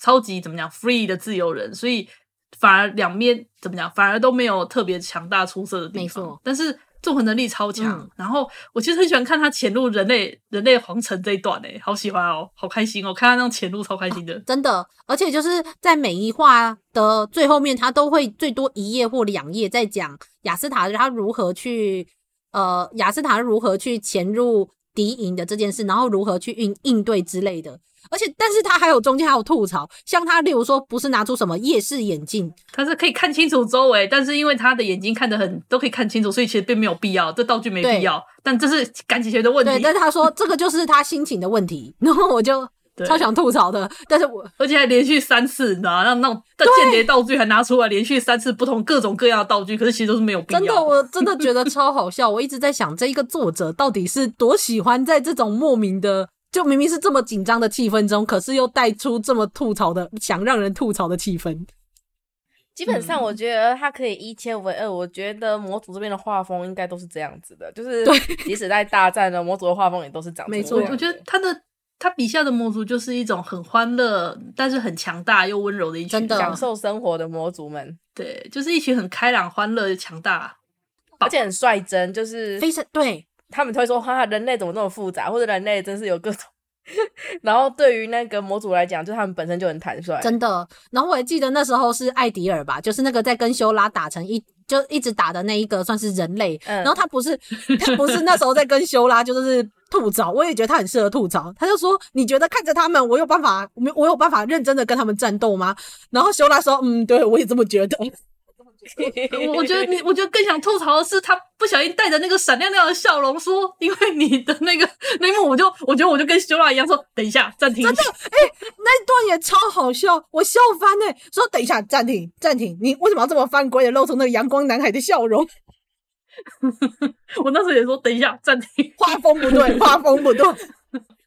超级怎么讲 free 的自由人，所以反而两边怎么讲，反而都没有特别强大出色的地方。但是综合能力超强。嗯、然后我其实很喜欢看他潜入人类人类皇城这一段，诶，好喜欢哦，好开心哦，看他那种潜入超开心的，真的。而且就是在每一话的最后面，他都会最多一页或两页在讲雅斯塔他如何去呃雅斯塔如何去潜入。敌营的这件事，然后如何去应应对之类的，而且，但是他还有中间还有吐槽，像他例如说，不是拿出什么夜视眼镜，他是可以看清楚周围，但是因为他的眼睛看得很都可以看清楚，所以其实并没有必要，这道具没必要，但这是赶紧学的问题。对，但是他说这个就是他心情的问题，然后我就。对超想吐槽的，但是我而且还连续三次，你知道吗？那那种间谍道具还拿出来，连续三次不同各种各样的道具，可是其实都是没有必要。真的，我真的觉得超好笑。我一直在想，这一个作者到底是多喜欢在这种莫名的，就明明是这么紧张的气氛中，可是又带出这么吐槽的，想让人吐槽的气氛。基本上，我觉得他可以一切为二。我觉得模组这边的画风应该都是这样子的，就是即使在大战的模组的画风也都是长这样。没错，我觉得他的。他笔下的魔族就是一种很欢乐，但是很强大又温柔的一群，的享受生活的魔族们，对，就是一群很开朗、欢乐、强大，而且很率真，就是非常对。他们会说：“哈，人类怎么那么复杂？或者人类真是有各种。” *laughs* 然后对于那个模组来讲，就他们本身就很坦率，真的。然后我还记得那时候是艾迪尔吧，就是那个在跟修拉打成一就一直打的那一个，算是人类。嗯、然后他不是 *laughs* 他不是那时候在跟修拉就是。吐槽，我也觉得他很适合吐槽。他就说：“你觉得看着他们，我有办法，我我有办法认真的跟他们战斗吗？”然后修拉说：“嗯，对，我也这么觉得。”我觉得你，我觉得更想吐槽的是，他不小心带着那个闪亮亮的笑容说：“因为你的那个那一幕，我就我觉得我就跟修拉一样说，等一下暂停。”真的，哎、欸，那一段也超好笑，我笑翻哎、欸！说等一下暂停暂停，你为什么要这么犯规的露出那个阳光男孩的笑容？*laughs* 我那时候也说，等一下，暂停，画风不对，画风不对。*laughs*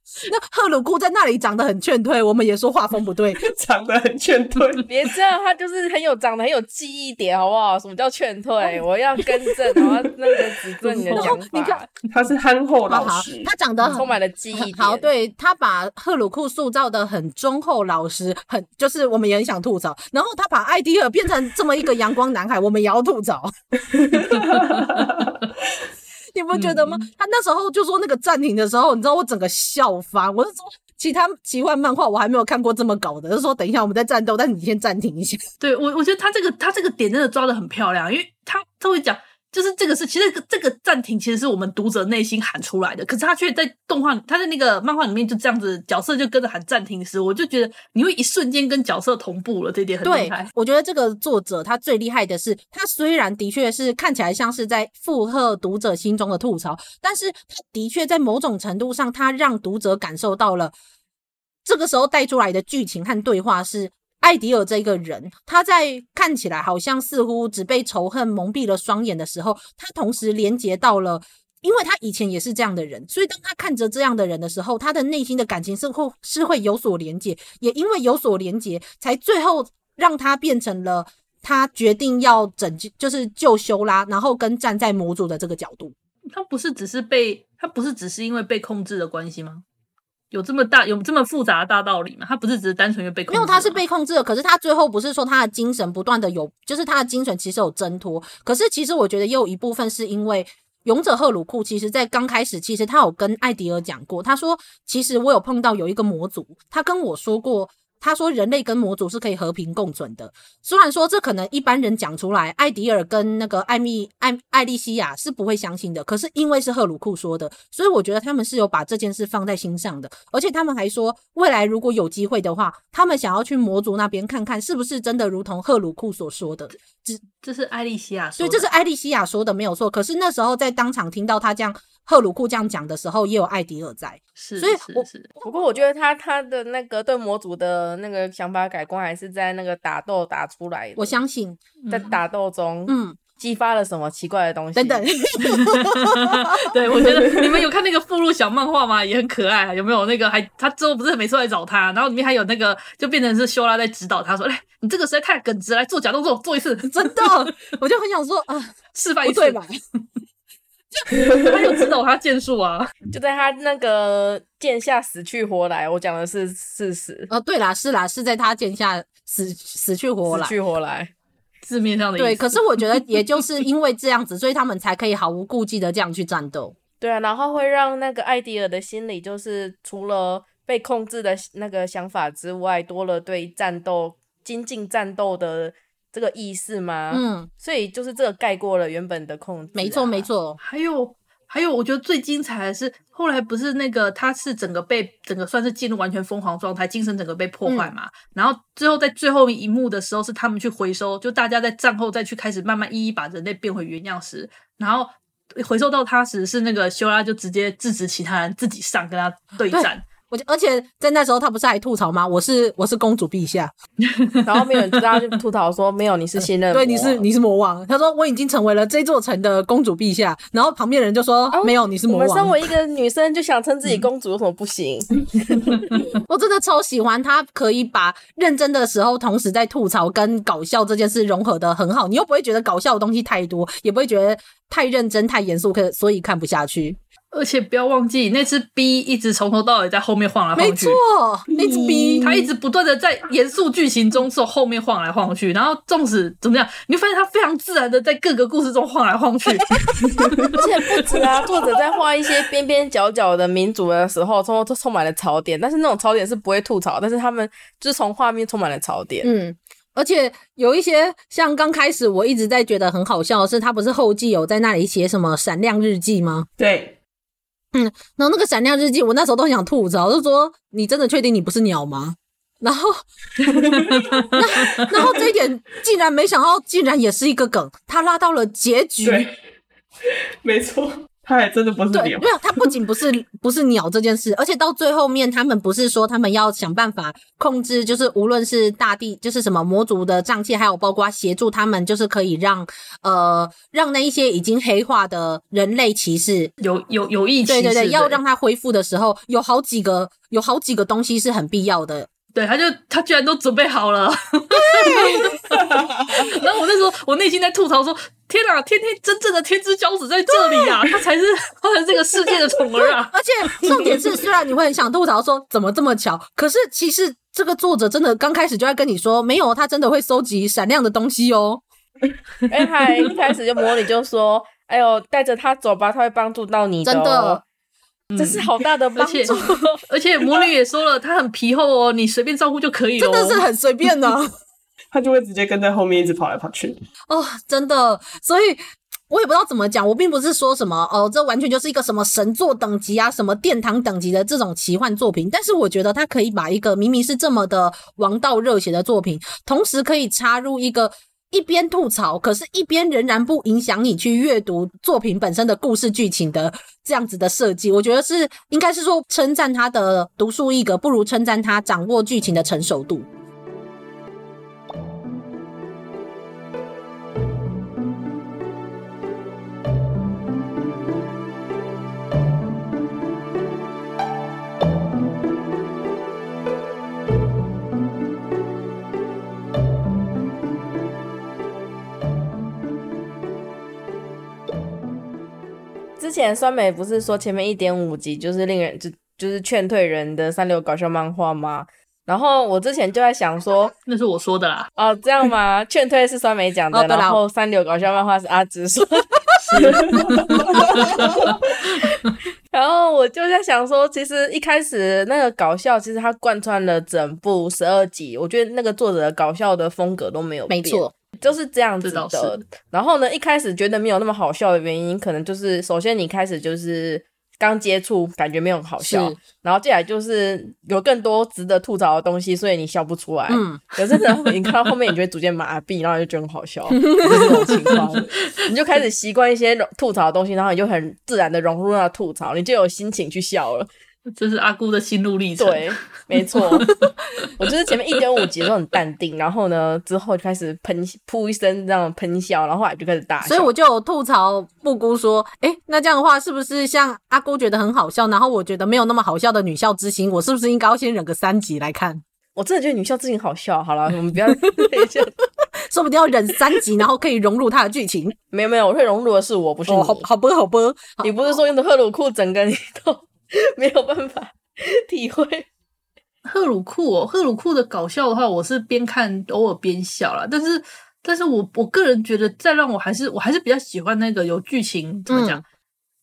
*laughs* 那赫鲁库在那里长得很劝退，我们也说画风不对，*laughs* 长得很劝退。*laughs* 别这样，他就是很有长得很有记忆点，好不好？什么叫劝退？我要更正，我要那个指正你的讲法。你看，他是憨厚老实，他长得充满了记忆点。好，对，他把赫鲁库塑造的很忠厚老实，很就是我们也很想吐槽。然后他把艾迪尔变成这么一个阳光男孩，我们也要吐槽。你不觉得吗？嗯、他那时候就说那个暂停的时候，你知道我整个笑翻。我是说，其他奇幻漫画我还没有看过这么搞的，就是说等一下我们再战斗，但是你先暂停一下。对我，我觉得他这个他这个点真的抓的很漂亮，因为他他会讲。就是这个是，其实这个暂停其实是我们读者内心喊出来的，可是他却在动画，他在那个漫画里面就这样子，角色就跟着喊暂停时，我就觉得你会一瞬间跟角色同步了，这点很厉害。对，我觉得这个作者他最厉害的是，他虽然的确是看起来像是在附和读者心中的吐槽，但是他的确在某种程度上，他让读者感受到了这个时候带出来的剧情和对话是。艾迪尔这个人，他在看起来好像似乎只被仇恨蒙蔽了双眼的时候，他同时连接到了，因为他以前也是这样的人，所以当他看着这样的人的时候，他的内心的感情是会是会有所连接，也因为有所连接，才最后让他变成了他决定要拯救，就是救修拉，然后跟站在魔族的这个角度。他不是只是被，他不是只是因为被控制的关系吗？有这么大，有这么复杂的大道理吗？他不是只是单纯因为被控制，没有，他是被控制的。可是他最后不是说他的精神不断的有，就是他的精神其实有挣脱。可是其实我觉得也有一部分是因为勇者赫鲁库，其实在刚开始，其实他有跟艾迪尔讲过，他说其实我有碰到有一个魔族，他跟我说过。他说：“人类跟魔族是可以和平共存的。虽然说这可能一般人讲出来，艾迪尔跟那个艾米艾艾莉西亚是不会相信的。可是因为是赫鲁库说的，所以我觉得他们是有把这件事放在心上的。而且他们还说，未来如果有机会的话，他们想要去魔族那边看看，是不是真的如同赫鲁库所说的。这这是艾丽西亚说的，对，这是艾丽西亚说的，没有错。可是那时候在当场听到他这样。”赫鲁库这样讲的时候，也有艾迪尔在，是，所以是是。不过我觉得他他的那个对魔族的那个想法改观，还是在那个打斗打出来的。我相信，在打斗中，嗯，激发了什么奇怪的东西。等等，*laughs* 对，我觉得你们有看那个附录小漫画吗？也很可爱，有没有？那个还他之后不是每次来找他，然后里面还有那个，就变成是修拉在指导他说：“来，你这个实在太耿直，来做假动作，做一次。”真的，我就很想说啊，示范一次对吧？他有指导他剑术啊，就在他那个剑下死去活来。我讲的是事实。哦，对啦，是啦，是在他剑下死死去活来，死去活来，字面上的意思。对，可是我觉得，也就是因为这样子，*laughs* 所以他们才可以毫无顾忌的这样去战斗。对啊，然后会让那个艾迪尔的心里，就是除了被控制的那个想法之外，多了对战斗、精进战斗的。这个意识吗？嗯，所以就是这个盖过了原本的控制，啊。没错，没错。还有，还有，我觉得最精彩的是后来不是那个他是整个被整个算是进入完全疯狂状态，精神整个被破坏嘛。嗯、然后最后在最后一幕的时候，是他们去回收，就大家在战后再去开始慢慢一一把人类变回原样时，然后回收到他时，是那个修拉就直接制止其他人自己上跟他对战。我而且在那时候他不是还吐槽吗？我是我是公主陛下，*laughs* 然后没有人知道就吐槽说没有，你是新任，*laughs* 对，你是你是魔王。他说我已经成为了这座城的公主陛下，然后旁边人就说、哦、没有，你是魔王。我们身为一个女生就想称自己公主有什么不行？*laughs* 我真的超喜欢他可以把认真的时候同时在吐槽跟搞笑这件事融合的很好，你又不会觉得搞笑的东西太多，也不会觉得太认真太严肃，可所以看不下去。而且不要忘记，那只 B 一直从头到尾在后面晃来晃去。没错，那只 B 它一直不断的在严肃剧情中从后面晃来晃去，然后纵使怎么样，你会发现它非常自然的在各个故事中晃来晃去。*laughs* 而且不止啊，作者在画一些边边角角的民族的时候，充都充满了槽点，但是那种槽点是不会吐槽，但是他们就是从画面充满了槽点。嗯。而且有一些像刚开始我一直在觉得很好笑的是，他不是后记有在那里写什么闪亮日记吗？对，嗯，然后那个闪亮日记，我那时候都很想吐槽，就说你真的确定你不是鸟吗？然后，*laughs* 那然后这一点竟然没想到，竟然也是一个梗，他拉到了结局，对，没错。他还真的不是鸟，没有，他不仅不是 *laughs* 不是鸟这件事，而且到最后面，他们不是说他们要想办法控制，就是无论是大地，就是什么魔族的瘴气，还有包括协助他们，就是可以让呃让那一些已经黑化的人类骑士有有有意，对对对，要让他恢复的时候，有好几个有好几个东西是很必要的。对，他就他居然都准备好了，*laughs* 然后我那时候我内心在吐槽说：天哪，天天真正的天之骄子在这里啊，他才是 *laughs* 他才是这个世界的宠儿啊！而且重点是，*laughs* 虽然你会很想吐槽说怎么这么巧，可是其实这个作者真的刚开始就在跟你说，没有，他真的会收集闪亮的东西哦。哎，他一开始就模拟就说：哎呦，带着他走吧，他会帮助到你的哦。真是好大的帮助，嗯、而且 *laughs* 魔女也说了，她很皮厚哦，你随便照顾就可以了。真的是很随便的，他就会直接跟在后面一直跑来跑去。哦，真的，所以我也不知道怎么讲。我并不是说什么哦，这完全就是一个什么神作等级啊，什么殿堂等级的这种奇幻作品。但是我觉得他可以把一个明明是这么的王道热血的作品，同时可以插入一个。一边吐槽，可是一边仍然不影响你去阅读作品本身的故事剧情的这样子的设计，我觉得是应该是说称赞他的独树一格，不如称赞他掌握剧情的成熟度。之前酸梅不是说前面一点五集就是令人就就是劝退人的三流搞笑漫画吗？然后我之前就在想说，*laughs* 那是我说的啦。哦，这样吗？劝退是酸梅讲的，哦、然后三流搞笑漫画是阿芝说的。*laughs* *laughs* 然后我就在想说，其实一开始那个搞笑，其实它贯穿了整部十二集，我觉得那个作者的搞笑的风格都没有变。没错。就是这样子的，然后呢，一开始觉得没有那么好笑的原因，可能就是首先你开始就是刚接触，感觉没有好笑，然后接下来就是有更多值得吐槽的东西，所以你笑不出来。嗯，可是呢，你看到后面，你就会逐渐麻痹，然后就觉得很好笑，*laughs* 就是这种情况，你就开始习惯一些吐槽的东西，然后你就很自然的融入那吐槽，你就有心情去笑了。这是阿姑的心路历程。对，*laughs* 没错。我就是前面一点五集都很淡定，然后呢，之后就开始喷噗一声这样喷笑，然后后来就开始大笑。所以我就吐槽布姑说：“哎，那这样的话是不是像阿姑觉得很好笑，然后我觉得没有那么好笑的女校之星，我是不是应该要先忍个三集来看？”我真的觉得女校之星好笑。好了，我们不要等一下，说不定要忍三集，然后可以融入它的剧情。没有没有，我会融入的是我，不是你。哦、好好播好播，你不是说用的赫鲁库整个你都。*laughs* 没有办法体会赫鲁库哦，赫鲁库的搞笑的话，我是边看偶尔边笑啦。但是，但是我我个人觉得，再让我还是我还是比较喜欢那个有剧情怎么讲，嗯、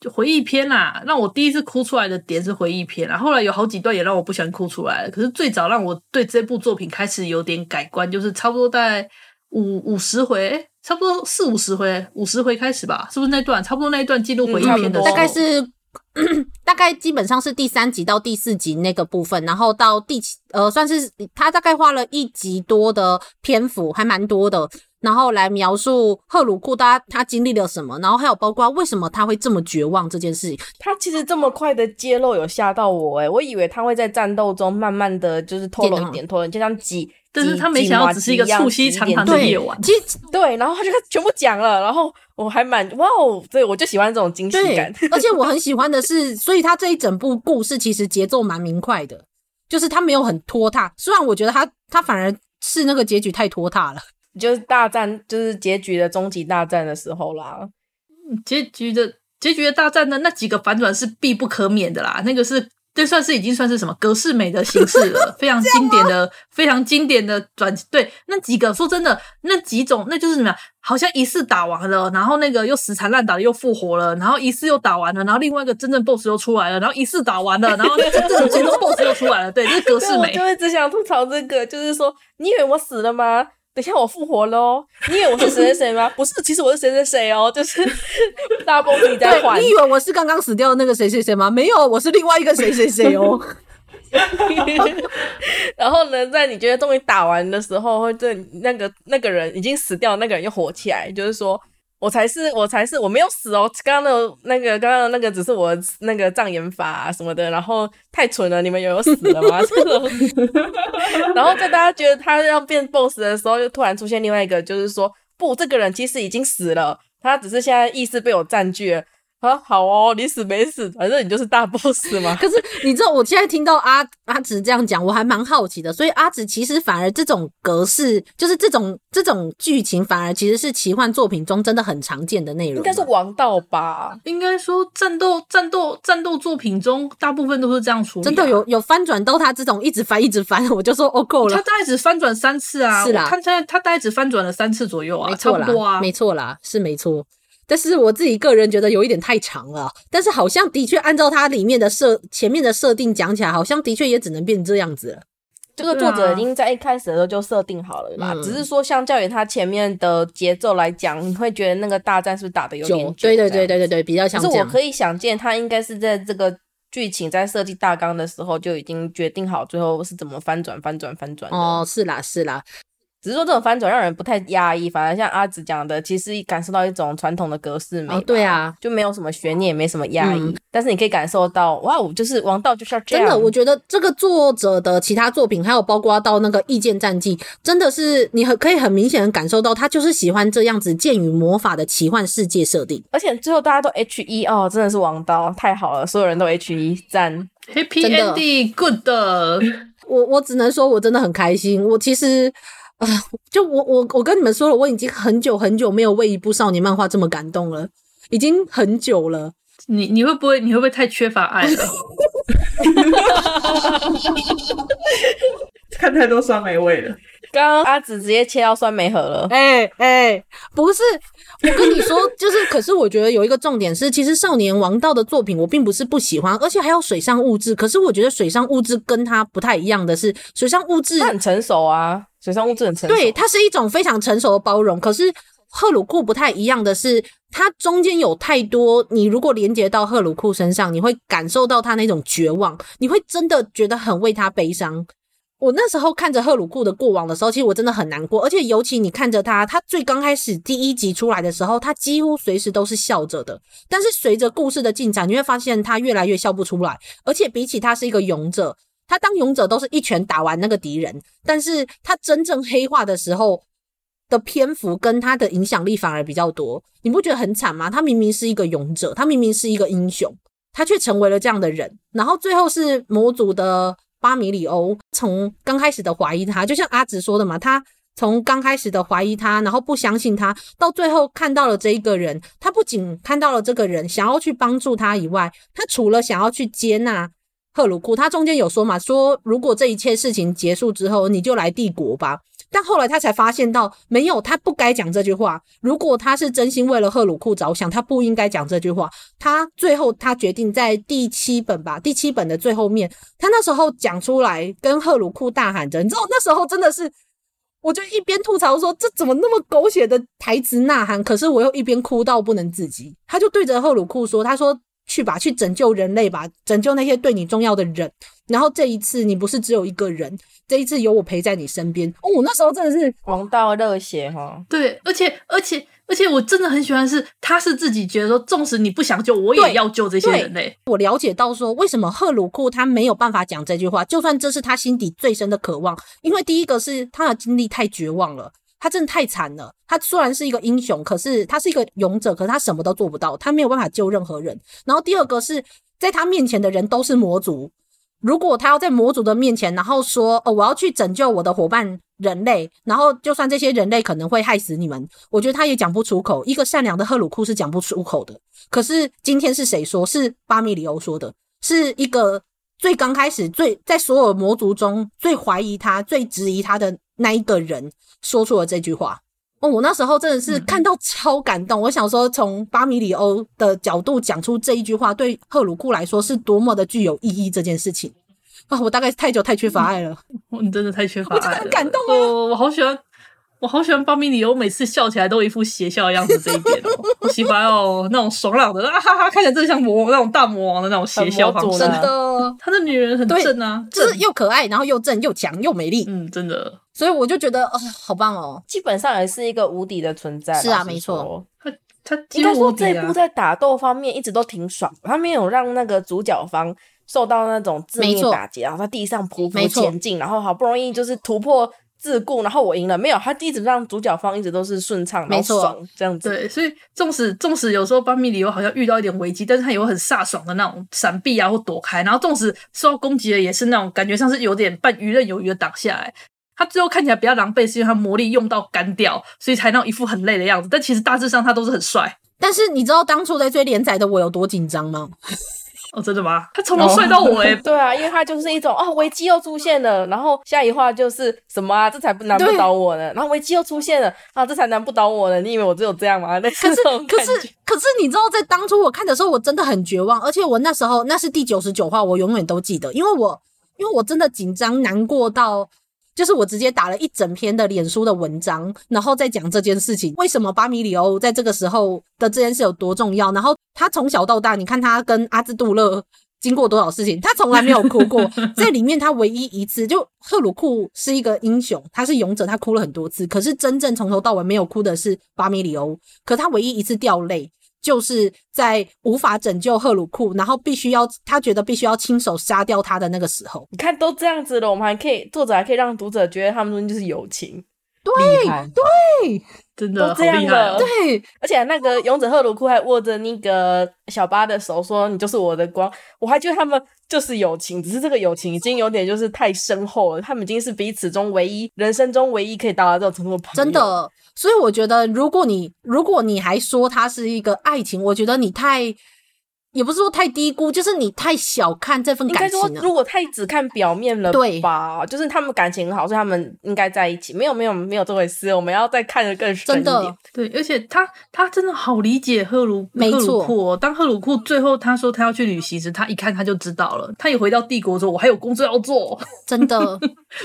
就回忆篇啦。让我第一次哭出来的点是回忆篇啦。后来有好几段也让我不想哭出来了。可是最早让我对这部作品开始有点改观，就是差不多在五五十回，差不多四五十回，五十回开始吧，是不是那段？差不多那一段记录回忆篇的时候，大概是。*clears throat* 大概基本上是第三集到第四集那个部分，然后到第七呃，算是他大概花了一集多的篇幅，还蛮多的，然后来描述赫鲁库他他经历了什么，然后还有包括为什么他会这么绝望这件事情。他其实这么快的揭露有吓到我诶，我以为他会在战斗中慢慢的就是透露一点，透露就像几。但是他没想到只是一个促膝长谈的夜晚，其实对，然后他就全部讲了，然后我还蛮哇哦，对我就喜欢这种惊喜感。而且我很喜欢的是，所以他这一整部故事其实节奏蛮明快的，就是他没有很拖沓。虽然我觉得他他反而是那个结局太拖沓了，就是大战就是结局的终极大战的时候啦，结局的。结局的大战呢，那几个反转是必不可免的啦。那个是这算是已经算是什么格式美的形式了，非常经典的、非常经典的转对那几个。说真的，那几种那就是什么？好像一次打完了，然后那个又死缠烂打的又复活了，然后一次又打完了，然后另外一个真正 BOSS 又出来了，然后一次打完了，然后那个真正最终 BOSS 又出来了。对，这是格式美。我就会只想吐槽这个，就是说，你以为我死了吗？等一下我复活喽！你以为我是谁谁谁吗？*laughs* 不是，其实我是谁谁谁哦，就是 *laughs* 大 BOSS 你在换。你以为我是刚刚死掉的那个谁谁谁吗？没有，我是另外一个谁谁谁哦。*laughs* 然后呢，在你觉得终于打完的时候，会对那个那个人已经死掉那个人又活起来，就是说。我才是，我才是，我没有死哦。刚刚的那个，刚刚的那个只是我那个障眼法啊什么的，然后太蠢了，你们有死了吗？*laughs* *laughs* 然后在大家觉得他要变 boss 的时候，又突然出现另外一个，就是说，不，这个人其实已经死了，他只是现在意识被我占据了。啊，好哦，你死没死，反正你就是大 boss 嘛。*laughs* 可是你知道，我现在听到阿阿紫这样讲，我还蛮好奇的。所以阿紫其实反而这种格式，就是这种这种剧情，反而其实是奇幻作品中真的很常见的内容。应该是王道吧？应该说战斗战斗战斗作品中，大部分都是这样处理啊。真的有有翻转到他这种一直翻一直翻，*laughs* 我就说哦够了。他大概只翻转三次啊，是啦。他现在他大概只翻转了三次左右啊，没错啦，差不多啊，没错啦，是没错。但是我自己个人觉得有一点太长了，但是好像的确按照它里面的设前面的设定讲起来，好像的确也只能变这样子了。这个作者已经在一开始的时候就设定好了啦，啊、只是说相较于他前面的节奏来讲，你会觉得那个大战是不是打的有点久？对对对对对对，比较像。可是我可以想见，他应该是在这个剧情在设计大纲的时候就已经决定好最后是怎么翻转、翻转、翻转。哦，是啦，是啦。只是说这种翻转让人不太压抑，反而像阿紫讲的，其实感受到一种传统的格式美。哦，对啊，就没有什么悬念，也没什么压抑。嗯、但是你可以感受到，哇哦，就是王道就是要这样。真的，我觉得这个作者的其他作品，还有包括到那个《意见战记》，真的是你很可以很明显的感受到，他就是喜欢这样子剑与魔法的奇幻世界设定。而且最后大家都 H E 哦，真的是王道，太好了，所有人都 H E 赞，Happy Ending，Good。*laughs* 我我只能说，我真的很开心。我其实。啊！*laughs* 就我我我跟你们说了，我已经很久很久没有为一部少年漫画这么感动了，已经很久了。你你会不会你会不会太缺乏爱了？*laughs* 看太多酸梅味了。刚刚阿紫直接切到酸梅盒了。哎哎、欸欸，不是，我跟你说，就是，可是我觉得有一个重点是，其实少年王道的作品我并不是不喜欢，而且还有水上物质。可是我觉得水上物质跟它不太一样的是，水上物质很成熟啊，水上物质很成熟。对，它是一种非常成熟的包容。可是赫鲁库不太一样的是，它中间有太多，你如果连接到赫鲁库身上，你会感受到他那种绝望，你会真的觉得很为他悲伤。我那时候看着赫鲁库的过往的时候，其实我真的很难过，而且尤其你看着他，他最刚开始第一集出来的时候，他几乎随时都是笑着的。但是随着故事的进展，你会发现他越来越笑不出来，而且比起他是一个勇者，他当勇者都是一拳打完那个敌人，但是他真正黑化的时候的篇幅跟他的影响力反而比较多。你不觉得很惨吗？他明明是一个勇者，他明明是一个英雄，他却成为了这样的人，然后最后是魔族的。巴米里欧从刚开始的怀疑他，就像阿紫说的嘛，他从刚开始的怀疑他，然后不相信他，到最后看到了这一个人，他不仅看到了这个人，想要去帮助他以外，他除了想要去接纳赫鲁库，他中间有说嘛，说如果这一切事情结束之后，你就来帝国吧。但后来他才发现到，没有，他不该讲这句话。如果他是真心为了赫鲁库着想，他不应该讲这句话。他最后他决定在第七本吧，第七本的最后面，他那时候讲出来，跟赫鲁库大喊着，你知道那时候真的是，我就一边吐槽说这怎么那么狗血的台词呐喊，可是我又一边哭到不能自己。他就对着赫鲁库说，他说。去吧，去拯救人类吧，拯救那些对你重要的人。然后这一次，你不是只有一个人，这一次有我陪在你身边。哦，那时候真的是王道热血哈。对，而且而且而且，我真的很喜欢的是，他是自己觉得说，纵使你不想救，我也要救这些人类。我了解到说，为什么赫鲁库他没有办法讲这句话，就算这是他心底最深的渴望，因为第一个是他的经历太绝望了。他真的太惨了。他虽然是一个英雄，可是他是一个勇者，可是他什么都做不到，他没有办法救任何人。然后第二个是在他面前的人都是魔族，如果他要在魔族的面前，然后说：“哦，我要去拯救我的伙伴人类，然后就算这些人类可能会害死你们，我觉得他也讲不出口。一个善良的赫鲁库是讲不出口的。可是今天是谁说？是巴米里欧说的，是一个最刚开始、最在所有魔族中最怀疑他、最质疑他的那一个人说出了这句话。哦，我那时候真的是看到超感动。嗯、我想说，从巴米里欧的角度讲出这一句话，对赫鲁库来说是多么的具有意义。这件事情。啊，我大概是太久太缺乏爱了。*laughs* 你真的太缺乏爱了，我真的很感动啊！我我好喜欢，我好喜欢巴米里我，每次笑起来都一副邪笑的样子。这一点哦，*laughs* 我喜欢哦，那种爽朗的啊哈哈，看起来真的像魔王那种大魔王的那种邪笑方式。真的，他的女人很正啊，就是又可爱，然后又正又强又美丽。嗯，真的。所以我就觉得哦，好棒哦，基本上也是一个无敌的存在。是啊，没错。他他应该说这一部在打斗方面一直都挺爽，他没有让那个主角方。受到那种致命打击，然后在地上匍匐前进，然后好不容易就是突破桎梏，然后我赢了。没有，他一直让主角方一直都是顺畅，没错，这样子。对，所以纵使纵使有时候巴米里欧好像遇到一点危机，但是他有很飒爽的那种闪避啊或躲开，然后纵使受到攻击的也是那种感觉像是有点半游刃有余的挡下来。他最后看起来比较狼狈，是因为他魔力用到干掉，所以才那一副很累的样子。但其实大致上他都是很帅。但是你知道当初在追连载的我有多紧张吗？哦，真的吗？他从头帅到尾，欸，*laughs* 对啊，因为他就是一种哦，危机又出现了，然后下一话就是什么啊，这才不难不倒我呢。然后危机又出现了，啊，这才难不倒我呢。你以为我只有这样吗？可是 *laughs* 可是可是你知道，在当初我看的时候，我真的很绝望，而且我那时候那是第九十九话，我永远都记得，因为我因为我真的紧张难过到。就是我直接打了一整篇的脸书的文章，然后再讲这件事情，为什么巴米里欧在这个时候的这件事有多重要？然后他从小到大，你看他跟阿兹杜勒经过多少事情，他从来没有哭过。*laughs* 在里面，他唯一一次就赫鲁库是一个英雄，他是勇者，他哭了很多次，可是真正从头到尾没有哭的是巴米里欧，可他唯一一次掉泪。就是在无法拯救赫鲁库，然后必须要他觉得必须要亲手杀掉他的那个时候。你看都这样子了，我们还可以作者还可以让读者觉得他们中间就是友情。对对，真的都这样了。对，而且那个勇者赫鲁库还握着那个小巴的手，说：“你就是我的光。”我还觉得他们就是友情，只是这个友情已经有点就是太深厚了。他们已经是彼此中唯一人生中唯一可以到达这种程度的朋友。真的。所以我觉得，如果你如果你还说他是一个爱情，我觉得你太。也不是说太低估，就是你太小看这份感情了。应该说，如果太只看表面了，对吧？就是他们感情很好，所以他们应该在一起。没有，没有，没有这回事。我们要再看得更深一点。真的，对，而且他他真的好理解赫鲁没错赫鲁库哦。当赫鲁库最后他说他要去旅行时，他一看他就知道了。他一回到帝国之后，我还有工作要做。真的，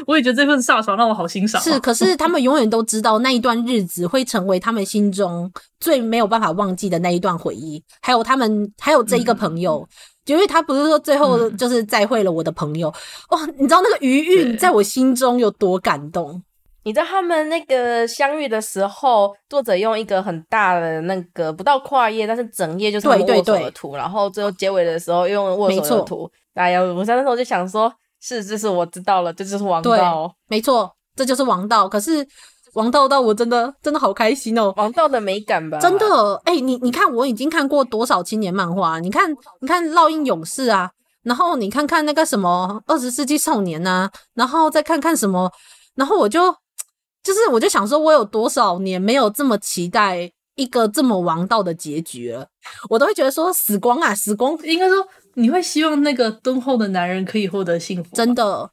我也觉得这份飒爽让我好欣赏。是，可是他们永远都知道那一段日子会成为他们心中最没有办法忘记的那一段回忆。还有他们，还有这一个朋友。嗯因为他不是说最后就是再会了我的朋友、嗯、哦，你知道那个余韵在我心中有多感动？你知道他们那个相遇的时候，作者用一个很大的那个不到跨页，但是整页就是握手的图，对对对，然后最后结尾的时候用握手的图。哎呀，我那时候就想说，是，这是我知道了，这就是王道，没错，这就是王道。可是。王道到，我真的真的好开心哦！王道的美感吧，真的哎、欸，你你看，我已经看过多少青年漫画？你看，你看《烙印勇士》啊，然后你看看那个什么《二十世纪少年》啊，然后再看看什么，然后我就就是我就想说，我有多少年没有这么期待一个这么王道的结局了？我都会觉得说，死光啊，死光！应该说，你会希望那个敦厚的男人可以获得幸福，真的，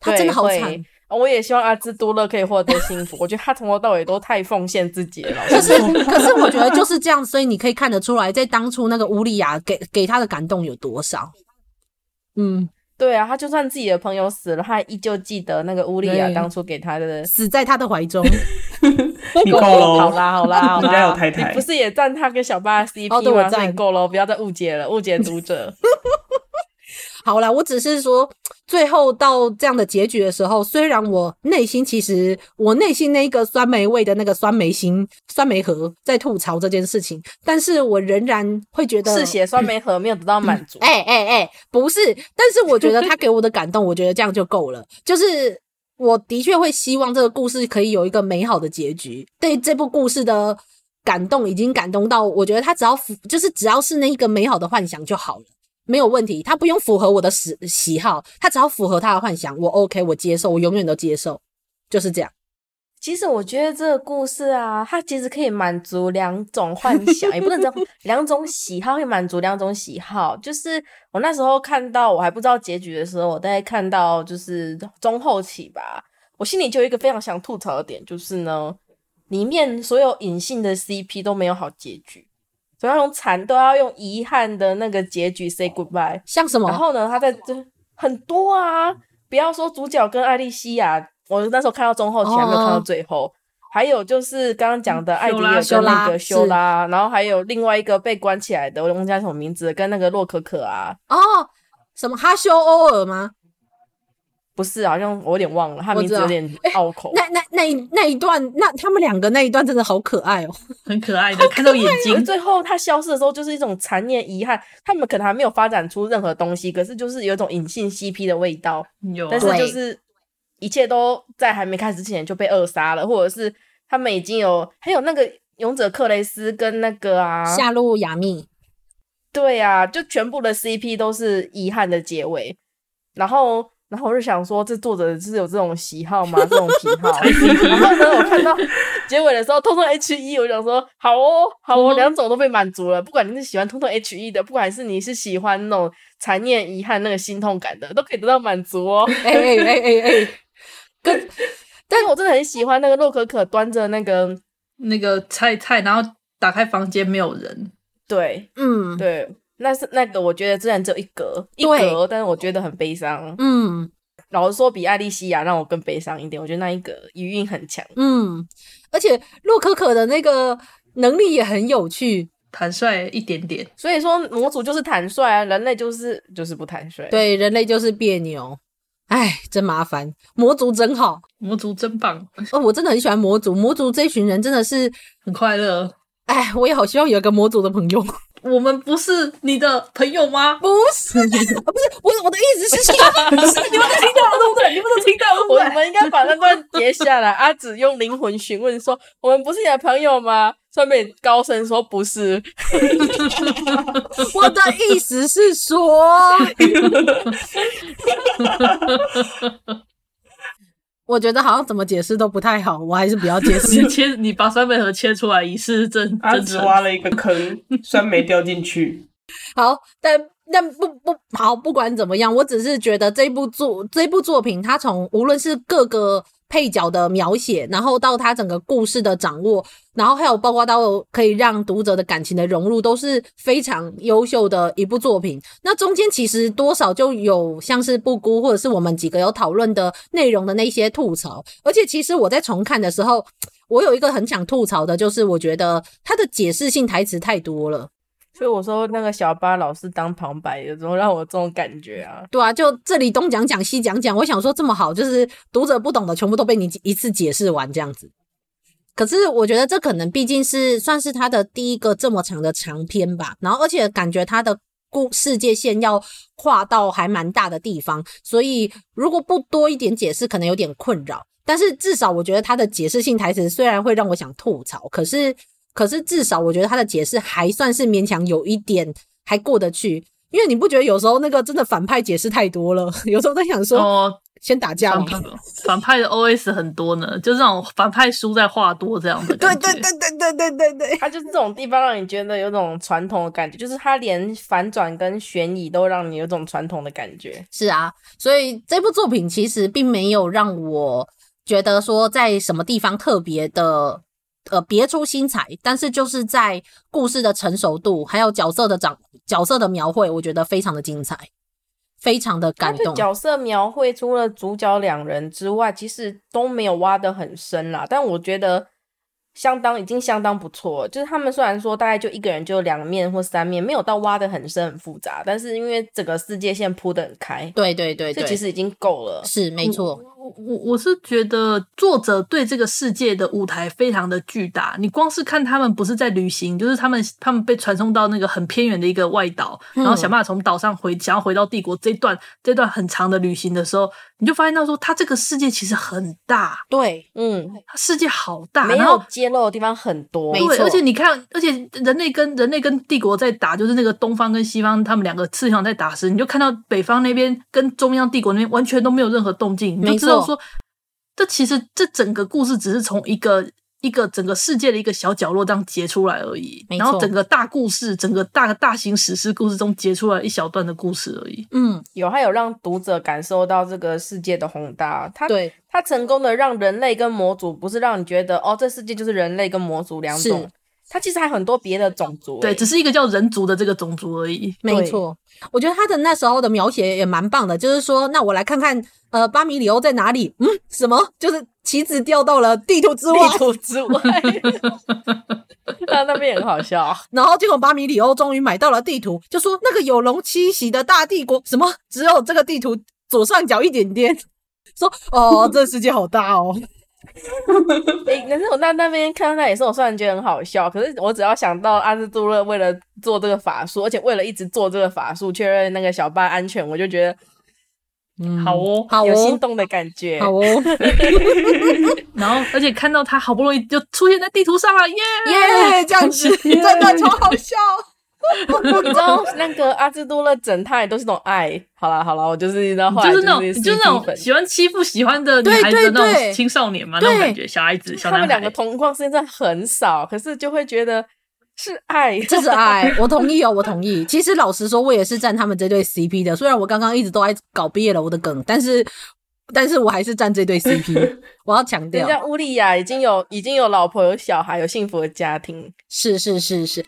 他真的好惨。我也希望阿兹多勒可以获得幸福。*laughs* 我觉得他从头到尾都太奉献自己了。可是，*laughs* 可是我觉得就是这样，所以你可以看得出来，在当初那个乌利亚给给他的感动有多少。嗯，对啊，他就算自己的朋友死了，他依旧记得那个乌利亚当初给他的，死在他的怀中。*laughs* *laughs* 你够了，好啦好啦 *laughs* 好啦，人家有太太，你不是也赞他跟小巴 CP 吗？哦、对我赞够了，不要再误解了，误解读者。*laughs* 好啦，我只是说，最后到这样的结局的时候，虽然我内心其实我内心那个酸梅味的那个酸梅心酸梅盒在吐槽这件事情，但是我仍然会觉得是写酸梅盒没有得到满足。哎哎哎，不是，但是我觉得他给我的感动，我觉得这样就够了。就是我的确会希望这个故事可以有一个美好的结局。对这部故事的感动已经感动到，我觉得他只要符就是只要是那一个美好的幻想就好了。没有问题，他不用符合我的喜喜好，他只要符合他的幻想，我 OK，我接受，我永远都接受，就是这样。其实我觉得这个故事啊，它其实可以满足两种幻想，*laughs* 也不能讲两种喜好，可以满足两种喜好。就是我那时候看到我还不知道结局的时候，我大概看到就是中后期吧，我心里就有一个非常想吐槽的点，就是呢，里面所有隐性的 CP 都没有好结局。都要用惨，都要用遗憾的那个结局 say goodbye，像什么？然后呢，他在这很多啊，不要说主角跟艾莉西亚，我那时候看到中后期还没有看到最后，哦、还有就是刚刚讲的艾迪尔跟那个修拉，然后还有另外一个被关起来的，我忘记叫什么名字，跟那个洛可可啊，哦，什么哈修欧尔吗？不是，好像我有点忘了，他名字有点拗口。那那那那一段，那他们两个那一段真的好可爱哦，*laughs* 很可爱的，看到眼睛。最后他消失的时候，就是一种残念遗憾。他们可能还没有发展出任何东西，可是就是有一种隐性 CP 的味道。有，但是就是一切都在还没开始之前就被扼杀了，或者是他们已经有还有那个勇者克雷斯跟那个啊夏露亚密，对啊，就全部的 CP 都是遗憾的结尾，然后。然后我就想说，这作者是有这种喜好吗？*laughs* 这种癖好。然后呢，我看到结尾的时候，通通 H E，我想说，好哦，好哦，两种都被满足了。不管你是喜欢通通 H E 的，不管是你是喜欢那种残念、遗憾、那个心痛感的，都可以得到满足哦。哎哎哎哎哎，跟，*laughs* 但是我真的很喜欢那个洛可可端着那个那个菜菜，然后打开房间没有人。对，嗯，对。那是那个，我觉得虽然只有一格一格，但是我觉得很悲伤。嗯，老实说，比艾莉西亚让我更悲伤一点。我觉得那一格余韵很强。嗯，而且洛可可的那个能力也很有趣，坦率一点点。所以说，模组就是坦率啊，人类就是就是不坦率。对，人类就是别扭。哎，真麻烦。魔族真好，魔族真棒。哦，我真的很喜欢魔族。魔族这群人真的是很快乐。哎，我也好希望有一个魔族的朋友。我们不是你的朋友吗？不是，*laughs* 不是，我我的意思是说，你们都听到了对不对？你们都听到了，我们应该把那段截下来。阿紫用灵魂询问说：“我们不是你的朋友吗？”上面高声说：“不是。*laughs* ”我的意思是说。我觉得好像怎么解释都不太好，我还是比较解释。你 *laughs* 切，你把酸梅核切出来，以示真。他只挖了一个坑，*laughs* 酸梅掉进去。好，但但不不好，不管怎么样，我只是觉得这部作这部作品，它从无论是各个。配角的描写，然后到他整个故事的掌握，然后还有包括到可以让读者的感情的融入，都是非常优秀的一部作品。那中间其实多少就有像是布姑或者是我们几个有讨论的内容的那些吐槽，而且其实我在重看的时候，我有一个很想吐槽的，就是我觉得他的解释性台词太多了。所以我说那个小巴老是当旁白，有时候让我这种感觉啊。对啊，就这里东讲讲西讲讲，我想说这么好，就是读者不懂的全部都被你一次解释完这样子。可是我觉得这可能毕竟是算是他的第一个这么长的长篇吧，然后而且感觉他的故世界线要跨到还蛮大的地方，所以如果不多一点解释，可能有点困扰。但是至少我觉得他的解释性台词虽然会让我想吐槽，可是。可是至少我觉得他的解释还算是勉强有一点还过得去，因为你不觉得有时候那个真的反派解释太多了？*laughs* 有时候在想说，哦，先打架嘛。反派的 OS 很多呢，就这种反派输在话多这样的感觉。对对对对对对对对，他就是这种地方让你觉得有种传统的感觉，就是他连反转跟悬疑都让你有种传统的感觉。是啊，所以这部作品其实并没有让我觉得说在什么地方特别的。呃，别出心裁，但是就是在故事的成熟度，还有角色的长角色的描绘，我觉得非常的精彩，非常的感动。角色描绘除了主角两人之外，其实都没有挖得很深啦。但我觉得相当已经相当不错。就是他们虽然说大概就一个人就两面或三面，没有到挖的很深很复杂，但是因为整个世界线铺的很开，对对对，对，这其实已经够了。是没错。我我是觉得作者对这个世界的舞台非常的巨大。你光是看他们不是在旅行，就是他们他们被传送到那个很偏远的一个外岛，然后想办法从岛上回，想要回到帝国这段这段很长的旅行的时候，你就发现到说，他这个世界其实很大。对，嗯，他世界好大，没有揭露的地方很多。对，而且你看，而且人类跟人类跟帝国在打，就是那个东方跟西方他们两个思想在打时，你就看到北方那边跟中央帝国那边完全都没有任何动静，你就知道说。这其实这整个故事只是从一个一个整个世界的一个小角落这样截出来而已，然后整个大故事，整个大大型史诗故事中截出来一小段的故事而已。嗯，有，还有让读者感受到这个世界的宏大。他对他成功的让人类跟魔族不是让你觉得哦，这世界就是人类跟魔族两种，他其实还有很多别的种族。对，只是一个叫人族的这个种族而已。没错，我觉得他的那时候的描写也蛮棒的，就是说，那我来看看。呃，巴米里欧在哪里？嗯，什么？就是棋子掉到了地图之外。地图之外，*laughs* 那那边也很好笑。然后结果巴米里欧终于买到了地图，就说那个有龙栖息的大帝国，什么？只有这个地图左上角一点点。说哦，*laughs* 这世界好大哦。哎、欸，可是我那那边看到那也是，我虽然觉得很好笑，可是我只要想到阿兹杜勒为了做这个法术，而且为了一直做这个法术，确认那个小巴安全，我就觉得。嗯，好哦，好哦，有心动的感觉，好哦。*laughs* 然后，而且看到他好不容易就出现在地图上了，耶耶，这样子真的超好笑。*laughs* 你知道那个阿兹多勒整套都是那种爱，好了好了，我就是你知道，就是那种就是那种喜欢欺负喜欢的女孩子那种青少年嘛，那种感觉，小孩子，小男孩。他们两个同框现在很少，可是就会觉得。是爱，这是爱，*laughs* 我同意哦，我同意。其实老实说，我也是站他们这对 CP 的。虽然我刚刚一直都在搞毕业了我的梗，但是，但是我还是站这对 CP。*laughs* 我要强调，人家乌利亚已经有已经有老婆有小孩有幸福的家庭，是是是是。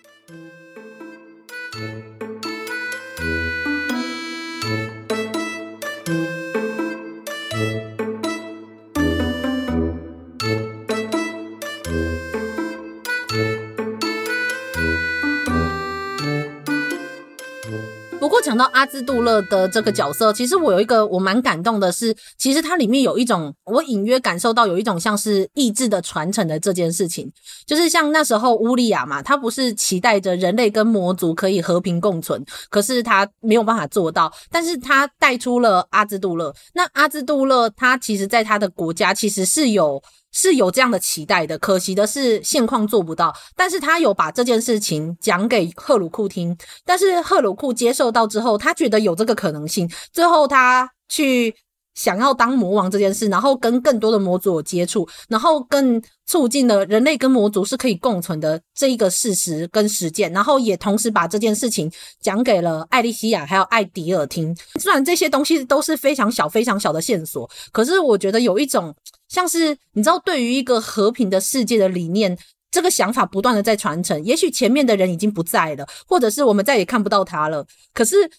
讲到阿兹杜勒的这个角色，其实我有一个我蛮感动的是，其实它里面有一种我隐约感受到有一种像是意志的传承的这件事情，就是像那时候乌利亚嘛，他不是期待着人类跟魔族可以和平共存，可是他没有办法做到，但是他带出了阿兹杜勒。那阿兹杜勒他其实在他的国家其实是有。是有这样的期待的，可惜的是现况做不到。但是他有把这件事情讲给赫鲁库听，但是赫鲁库接受到之后，他觉得有这个可能性。最后他去想要当魔王这件事，然后跟更多的魔族有接触，然后更促进了人类跟魔族是可以共存的这一个事实跟实践，然后也同时把这件事情讲给了艾莉西亚还有艾迪尔听。虽然这些东西都是非常小非常小的线索，可是我觉得有一种。像是你知道，对于一个和平的世界的理念，这个想法不断的在传承。也许前面的人已经不在了，或者是我们再也看不到他了。可是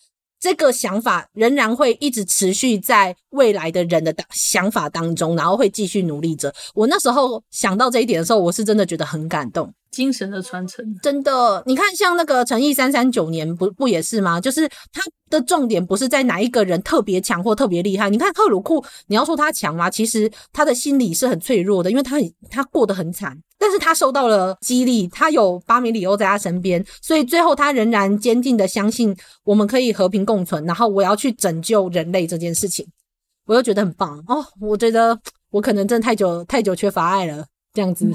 这个想法仍然会一直持续在未来的人的想法当中，然后会继续努力着。我那时候想到这一点的时候，我是真的觉得很感动。精神的传承，真的，你看，像那个诚毅三三九年，不不也是吗？就是他的重点不是在哪一个人特别强或特别厉害。你看赫鲁库，你要说他强吗？其实他的心理是很脆弱的，因为他很他过得很惨，但是他受到了激励，他有巴米里欧在他身边，所以最后他仍然坚定的相信我们可以和平共存，然后我要去拯救人类这件事情，我又觉得很棒哦。我觉得我可能真的太久太久缺乏爱了。这样子，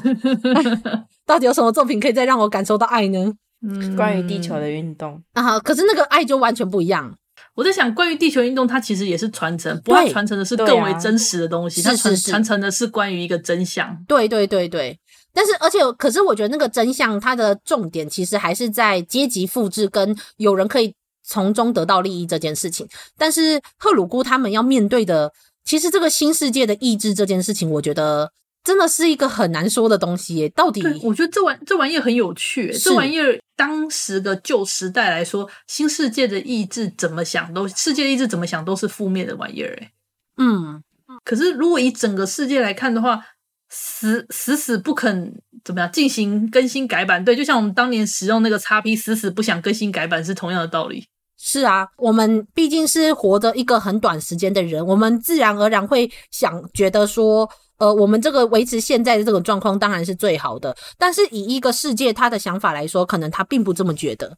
*laughs* 到底有什么作品可以再让我感受到爱呢？嗯，关于地球的运动啊，可是那个爱就完全不一样。我在想，关于地球运动，它其实也是传承，不过传承的是更为真实的东西。它传传承的是关于一个真相。对对对对，但是而且，可是我觉得那个真相，它的重点其实还是在阶级复制跟有人可以从中得到利益这件事情。但是赫鲁姑他们要面对的，其实这个新世界的意志这件事情，我觉得。真的是一个很难说的东西耶，到底？我觉得这玩这玩意儿很有趣，这玩意儿当时的旧时代来说，新世界的意志怎么想都，世界的意志怎么想都是负面的玩意儿，诶嗯，可是如果以整个世界来看的话，死死死不肯怎么样进行更新改版，对，就像我们当年使用那个 XP，死死不想更新改版是同样的道理。是啊，我们毕竟是活着一个很短时间的人，我们自然而然会想觉得说，呃，我们这个维持现在的这个状况当然是最好的。但是以一个世界他的想法来说，可能他并不这么觉得。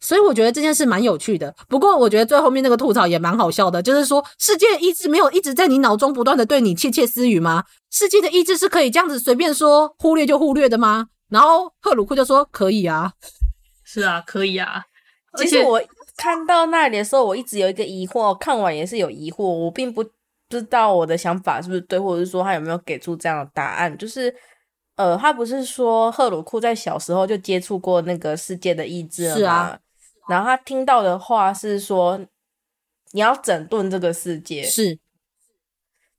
所以我觉得这件事蛮有趣的。不过我觉得最后面那个吐槽也蛮好笑的，就是说世界意志没有一直在你脑中不断的对你窃窃私语吗？世界的意志是可以这样子随便说忽略就忽略的吗？然后赫鲁库就说可以啊，是啊，可以啊。其实我看到那里的时候，我一直有一个疑惑，看完也是有疑惑，我并不知道我的想法是不是对，或者是说他有没有给出这样的答案。就是呃，他不是说赫鲁库在小时候就接触过那个世界的意志了吗？是啊。然后他听到的话是说，你要整顿这个世界。是，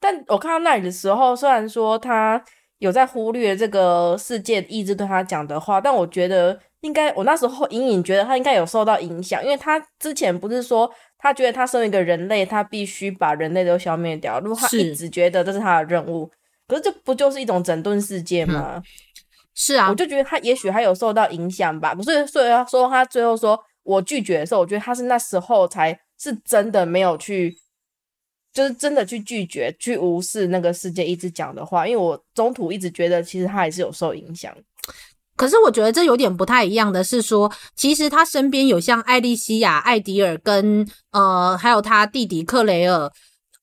但我看到那里的时候，虽然说他有在忽略这个世界意志对他讲的话，但我觉得应该，我那时候隐隐觉得他应该有受到影响，因为他之前不是说他觉得他身为一个人类，他必须把人类都消灭掉。如果他一直觉得这是他的任务，可是这不就是一种整顿世界吗？嗯、是啊，我就觉得他也许还有受到影响吧。不是，所以他说他最后说。我拒绝的时候，我觉得他是那时候才是真的没有去，就是真的去拒绝、去无视那个世界一直讲的话。因为我中途一直觉得，其实他还是有受影响。可是我觉得这有点不太一样的是说，其实他身边有像艾莉西亚、艾迪尔跟呃，还有他弟弟克雷尔。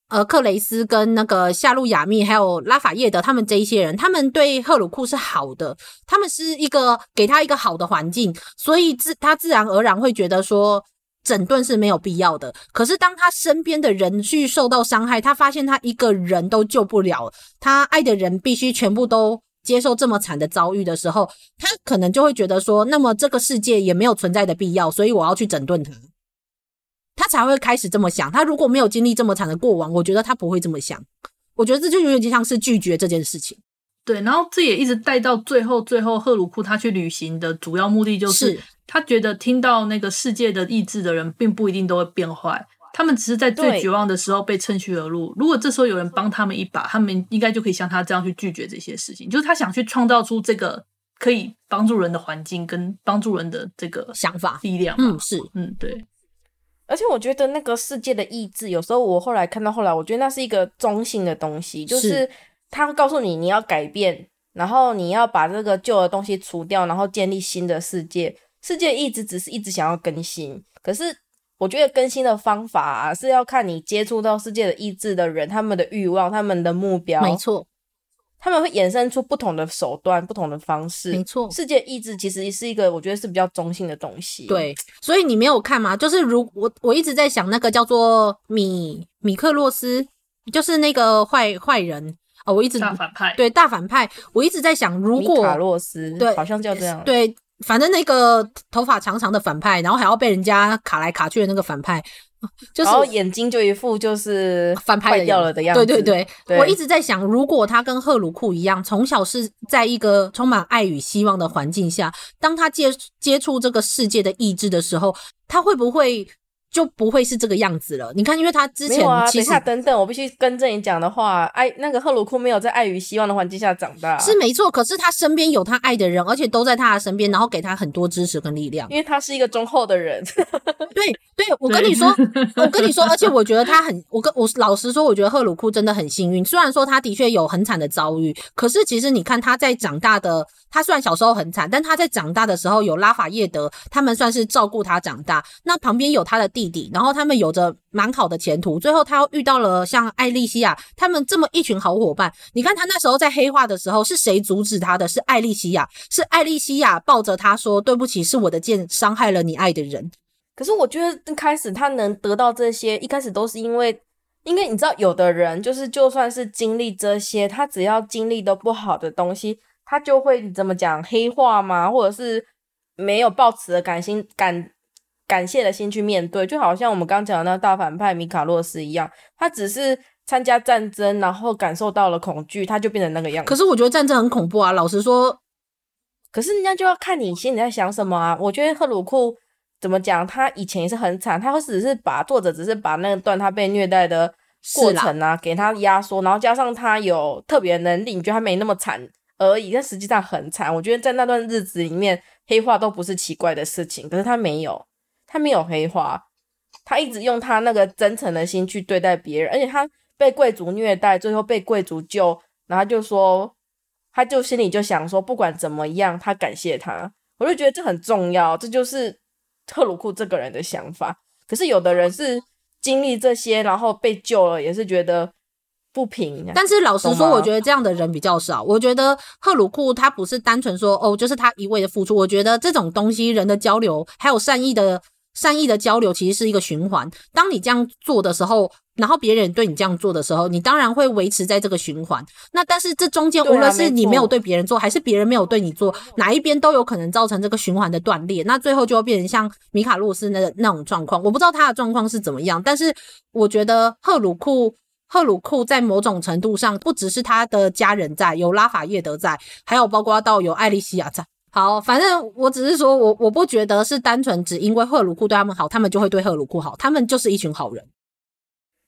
呃，克雷斯跟那个夏路亚密还有拉法叶德，他们这一些人，他们对赫鲁库是好的，他们是一个给他一个好的环境，所以自他自然而然会觉得说整顿是没有必要的。可是当他身边的人去受到伤害，他发现他一个人都救不了，他爱的人必须全部都接受这么惨的遭遇的时候，他可能就会觉得说，那么这个世界也没有存在的必要，所以我要去整顿他。他才会开始这么想。他如果没有经历这么惨的过往，我觉得他不会这么想。我觉得这就有点像是拒绝这件事情。对，然后这也一直带到最后，最后赫鲁库他去旅行的主要目的就是，是他觉得听到那个世界的意志的人，并不一定都会变坏，他们只是在最绝望的时候被趁虚而入。如果这时候有人帮他们一把，他们应该就可以像他这样去拒绝这些事情。就是他想去创造出这个可以帮助人的环境，跟帮助人的这个想法力量。嗯，是，嗯，对。而且我觉得那个世界的意志，有时候我后来看到后来，我觉得那是一个中性的东西，就是他会告诉你你要改变，然后你要把这个旧的东西除掉，然后建立新的世界。世界一直只是一直想要更新，可是我觉得更新的方法啊，是要看你接触到世界的意志的人，他们的欲望、他们的目标。没错。他们会衍生出不同的手段、不同的方式。没错，世界意志其实是一个我觉得是比较中性的东西。对，所以你没有看吗？就是如我我一直在想那个叫做米米克洛斯，就是那个坏坏人哦，我一直大反派。对，大反派，我一直在想，如果米卡洛斯对，好像叫这样。对，反正那个头发长长的反派，然后还要被人家卡来卡去的那个反派。*laughs* 就是，眼睛就一副就是反派掉了的样子。对对对，对，我一直在想，如果他跟赫鲁库一样，从小是在一个充满爱与希望的环境下，当他接接触这个世界的意志的时候，他会不会？就不会是这个样子了。你看，因为他之前其实，没有啊，等一下，等等，我必须更正你讲的话。爱那个赫鲁库没有在爱与希望的环境下长大，是没错。可是他身边有他爱的人，而且都在他的身边，然后给他很多支持跟力量。因为他是一个忠厚的人。*laughs* 对对，我跟你说，我跟你说，而且我觉得他很，我跟我老实说，我觉得赫鲁库真的很幸运。虽然说他的确有很惨的遭遇，可是其实你看他在长大的。他虽然小时候很惨，但他在长大的时候有拉法叶德，他们算是照顾他长大。那旁边有他的弟弟，然后他们有着蛮好的前途。最后他又遇到了像艾莉西亚他们这么一群好伙伴。你看他那时候在黑化的时候，是谁阻止他的？是艾莉西亚，是艾莉西亚抱着他说：“对不起，是我的剑伤害了你爱的人。”可是我觉得一开始他能得到这些，一开始都是因为，因为你知道，有的人就是就算是经历这些，他只要经历的不好的东西。他就会怎么讲黑化吗？或者是没有抱持的感心感感谢的心去面对，就好像我们刚讲的那个大反派米卡洛斯一样，他只是参加战争，然后感受到了恐惧，他就变成那个样子。可是我觉得战争很恐怖啊，老实说。可是人家就要看你心里在想什么啊。我觉得赫鲁库怎么讲，他以前也是很惨，他只是把作者只是把那段他被虐待的过程啊给他压缩，然后加上他有特别能力，你觉得他没那么惨。而已，但实际上很惨。我觉得在那段日子里面，黑化都不是奇怪的事情。可是他没有，他没有黑化，他一直用他那个真诚的心去对待别人，而且他被贵族虐待，最后被贵族救，然后就说，他就心里就想说，不管怎么样，他感谢他。我就觉得这很重要，这就是赫鲁库这个人的想法。可是有的人是经历这些，然后被救了，也是觉得。不平，但是老实说，我觉得这样的人比较少。我觉得赫鲁库他不是单纯说哦，就是他一味的付出。我觉得这种东西，人的交流还有善意的善意的交流，其实是一个循环。当你这样做的时候，然后别人对你这样做的时候，你当然会维持在这个循环。那但是这中间，无论是你没有对别人做，还是别人没有对你做，哪一边都有可能造成这个循环的断裂。那最后就会变成像米卡洛斯那那种状况。我不知道他的状况是怎么样，但是我觉得赫鲁库。赫鲁库在某种程度上，不只是他的家人在，有拉法叶德在，还有包括到有艾莉西亚在。好，反正我只是说我我不觉得是单纯只因为赫鲁库对他们好，他们就会对赫鲁库好，他们就是一群好人。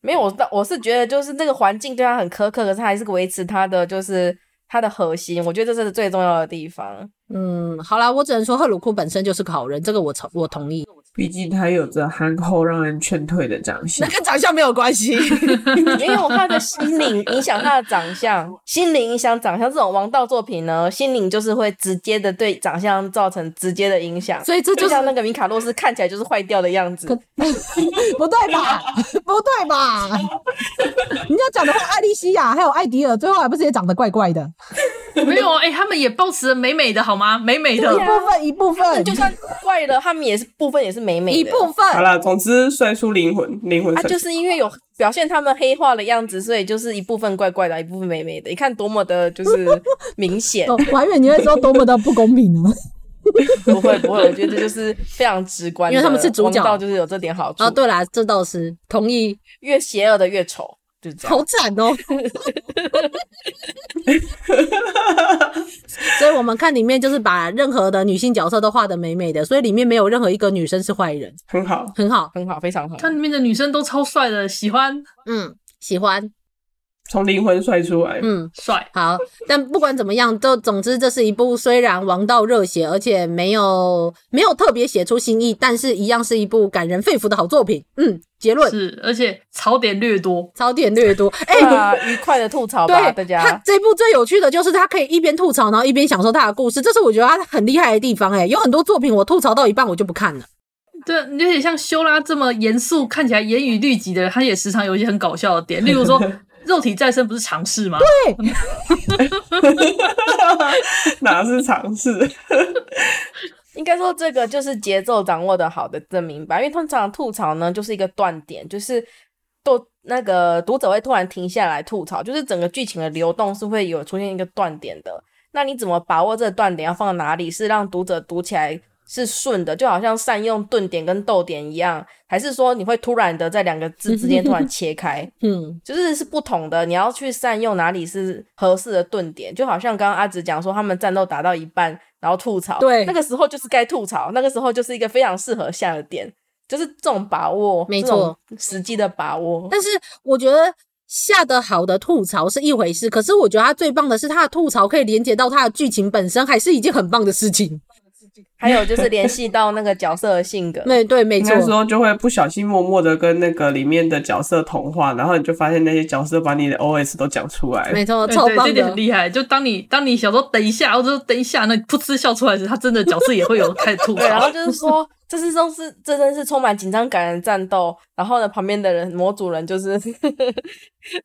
没有，我我是觉得就是那个环境对他很苛刻，可是他还是维持他的就是他的核心，我觉得这是最重要的地方。嗯，好啦，我只能说赫鲁库本身就是个好人，这个我同我同意。毕竟他有着憨厚让人劝退的长相，那跟长相没有关系，*laughs* *laughs* 没有他的心灵影响他的长相，心灵影响长相。这种王道作品呢，心灵就是会直接的对长相造成直接的影响，所以这就，就像那个米卡洛斯看起来就是坏掉的样子，不 *laughs* 对吧？不对吧？你要讲的话，艾莉西亚还有艾迪尔，最后还不是也长得怪怪的？没有哎、欸，他们也保持美美的好吗？美美的，一部分一部分，就算怪了，他们也是部分也是美美的，一部分。好了，总之帅出灵魂，灵魂。他、啊、就是因为有表现他们黑化的样子，所以就是一部分怪怪的，一部分美美的。你看多么的就是 *laughs* 明显。我还以为你会说多么的不公平呢？不会不会，我觉得这就是非常直观，因为他们是主角，就是有这点好处。啊，对啦，这倒是同意，越邪恶的越丑。好惨哦！*laughs* 所以，我们看里面就是把任何的女性角色都画的美美的，所以里面没有任何一个女生是坏人，很好，很好，很好，非常好。看里面的女生都超帅的，喜欢，嗯，喜欢。从灵魂帅出来，嗯，帅。好，但不管怎么样，就总之这是一部虽然王道热血，而且没有没有特别写出新意，但是一样是一部感人肺腑的好作品。嗯，结论是，而且槽点略多，槽点略多。*laughs* 哎、欸，愉快的吐槽吧，大家。他这部最有趣的就是他可以一边吐槽，然后一边享受他的故事，这是我觉得他很厉害的地方。哎，有很多作品我吐槽到一半我就不看了。对，有点像修拉这么严肃、看起来严于律己的人，他也时常有一些很搞笑的点，例如说。肉体再生不是尝试吗？对，*laughs* 哪是尝试？*laughs* 应该说这个就是节奏掌握的好的证明吧。因为通常吐槽呢，就是一个断点，就是都那个读者会突然停下来吐槽，就是整个剧情的流动是会有出现一个断点的。那你怎么把握这个断点要放在哪里，是让读者读起来是顺的，就好像善用顿点跟逗点一样，还是说你会突然的在两个字之间突然 *laughs* 切开？嗯，就是是不同的，你要去善用哪里是合适的顿点，就好像刚刚阿紫讲说他们战斗打到一半，然后吐槽，对，那个时候就是该吐槽，那个时候就是一个非常适合下的点，就是这种把握，没错，实际的把握。但是我觉得下得好的吐槽是一回事，可是我觉得他最棒的是他的吐槽可以连接到他的剧情本身，还是一件很棒的事情。*laughs* 还有就是联系到那个角色的性格，对对，没错。那时候就会不小心默默的跟那个里面的角色同化，然后你就发现那些角色把你的 OS 都讲出来。没错，超棒的，这点很厉害。就当你当你想说等一下，或者说等一下，那噗嗤笑出来时，他真的角色也会有开始吐槽。*laughs* 对，然后 *laughs* 就是说，这是都是这真是充满紧张感的战斗。然后呢，旁边的人模组人就是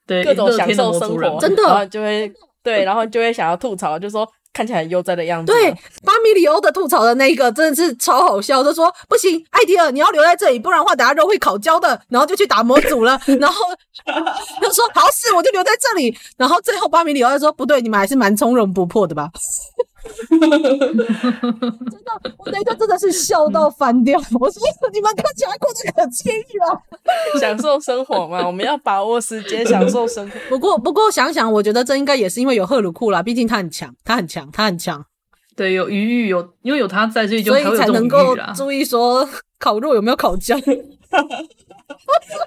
对各种享受生活，真的，然后就会对，然后就会想要吐槽，就说。看起来很悠哉的样子。对，巴米里欧的吐槽的那一个真的是超好笑，就说不行，艾迪尔你要留在这里，不然的话等下肉会烤焦的。然后就去打模组了，*laughs* 然后他说好死，我就留在这里。然后最后巴米里欧就说不对，你们还是蛮从容不迫的吧。*laughs* 真的，我那个真的是笑到翻掉。我说你们看起来过得可惬意了，享受生活嘛，*laughs* 我们要把握时间，享受生活。*laughs* 不过，不过想想，我觉得这应该也是因为有赫鲁库啦，毕竟他很强，他很强，他很强。对，有余裕，有因为有他在所以，就所以才能够注意说烤肉有没有烤焦。*laughs*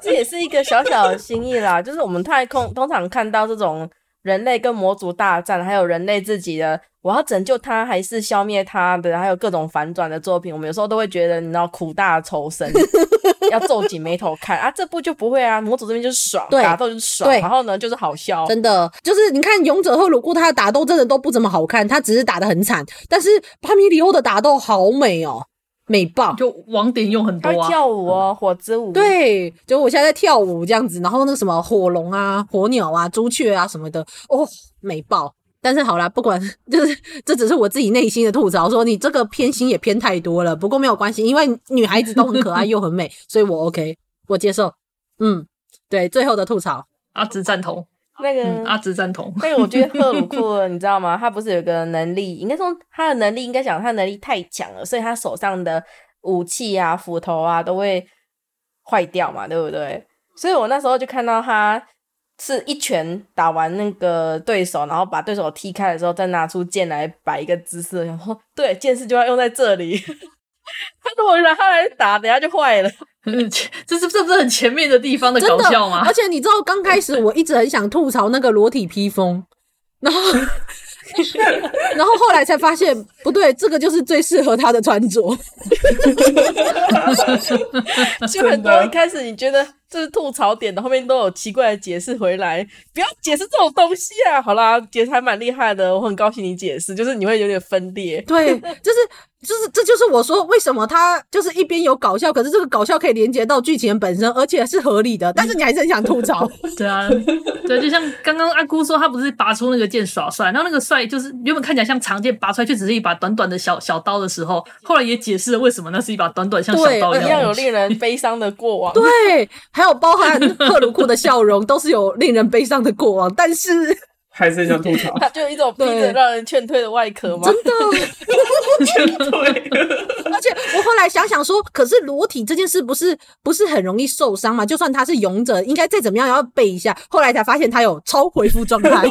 这也是一个小小的心意啦，就是我们太空通常看到这种。人类跟魔族大战，还有人类自己的我要拯救他还是消灭他的，还有各种反转的作品，我们有时候都会觉得你知道苦大仇深，*laughs* 要皱紧眉头看啊。这部就不会啊，魔族这边就是爽，打斗就是爽，然后呢就是好笑，真的就是你看勇者和鲁库他的打斗真的都不怎么好看，他只是打的很惨，但是巴米里欧的打斗好美哦。美爆，就网点用很多啊，跳舞哦，火之舞。对，就我现在在跳舞这样子，然后那个什么火龙啊、火鸟啊、朱雀啊什么的，哦，美爆。但是好啦，不管，*laughs* 就是这只是我自己内心的吐槽，说你这个偏心也偏太多了。不过没有关系，因为女孩子都很可爱 *laughs* 又很美，所以我 OK，我接受。嗯，对，最后的吐槽，阿直赞同。那个、嗯、阿直赞同，那个我觉得赫鲁库，你知道吗？他不是有个能力，应该说他的能力，应该讲他的能力太强了，所以他手上的武器啊、斧头啊都会坏掉嘛，对不对？所以我那时候就看到他是一拳打完那个对手，然后把对手踢开的时候，再拿出剑来摆一个姿势，然后对，剑士就要用在这里。*laughs* 他如果拿他来打，等下就坏了。*laughs* 这是这不是很前面的地方的搞笑吗？而且你知道，刚开始我一直很想吐槽那个裸体披风，*laughs* 然后然后后来才发现不对，这个就是最适合他的穿着。就很多一开始你觉得这是吐槽点的，后面都有奇怪的解释回来。不要解释这种东西啊！好啦，解释还蛮厉害的，我很高兴你解释，就是你会有点分裂。对，就是。就是，这就是我说为什么他就是一边有搞笑，可是这个搞笑可以连接到剧情本身，而且是合理的。但是你还是很想吐槽。*laughs* 对啊，对，就像刚刚阿姑说，他不是拔出那个剑耍帅，然后那个帅就是原本看起来像长剑，拔出来却只是一把短短的小小刀的时候，后来也解释了为什么那是一把短短像小刀一样，一样有令人悲伤的过往。*laughs* 对，还有包含赫鲁库的笑容，都是有令人悲伤的过往，但是。还是想吐槽，他 *laughs* 就有一种逼着让人劝退的外壳吗？真的 *laughs* 劝退。*laughs* 而且我后来想想说，可是裸体这件事不是不是很容易受伤嘛？就算他是勇者，应该再怎么样也要背一下。后来才发现他有超回复状态。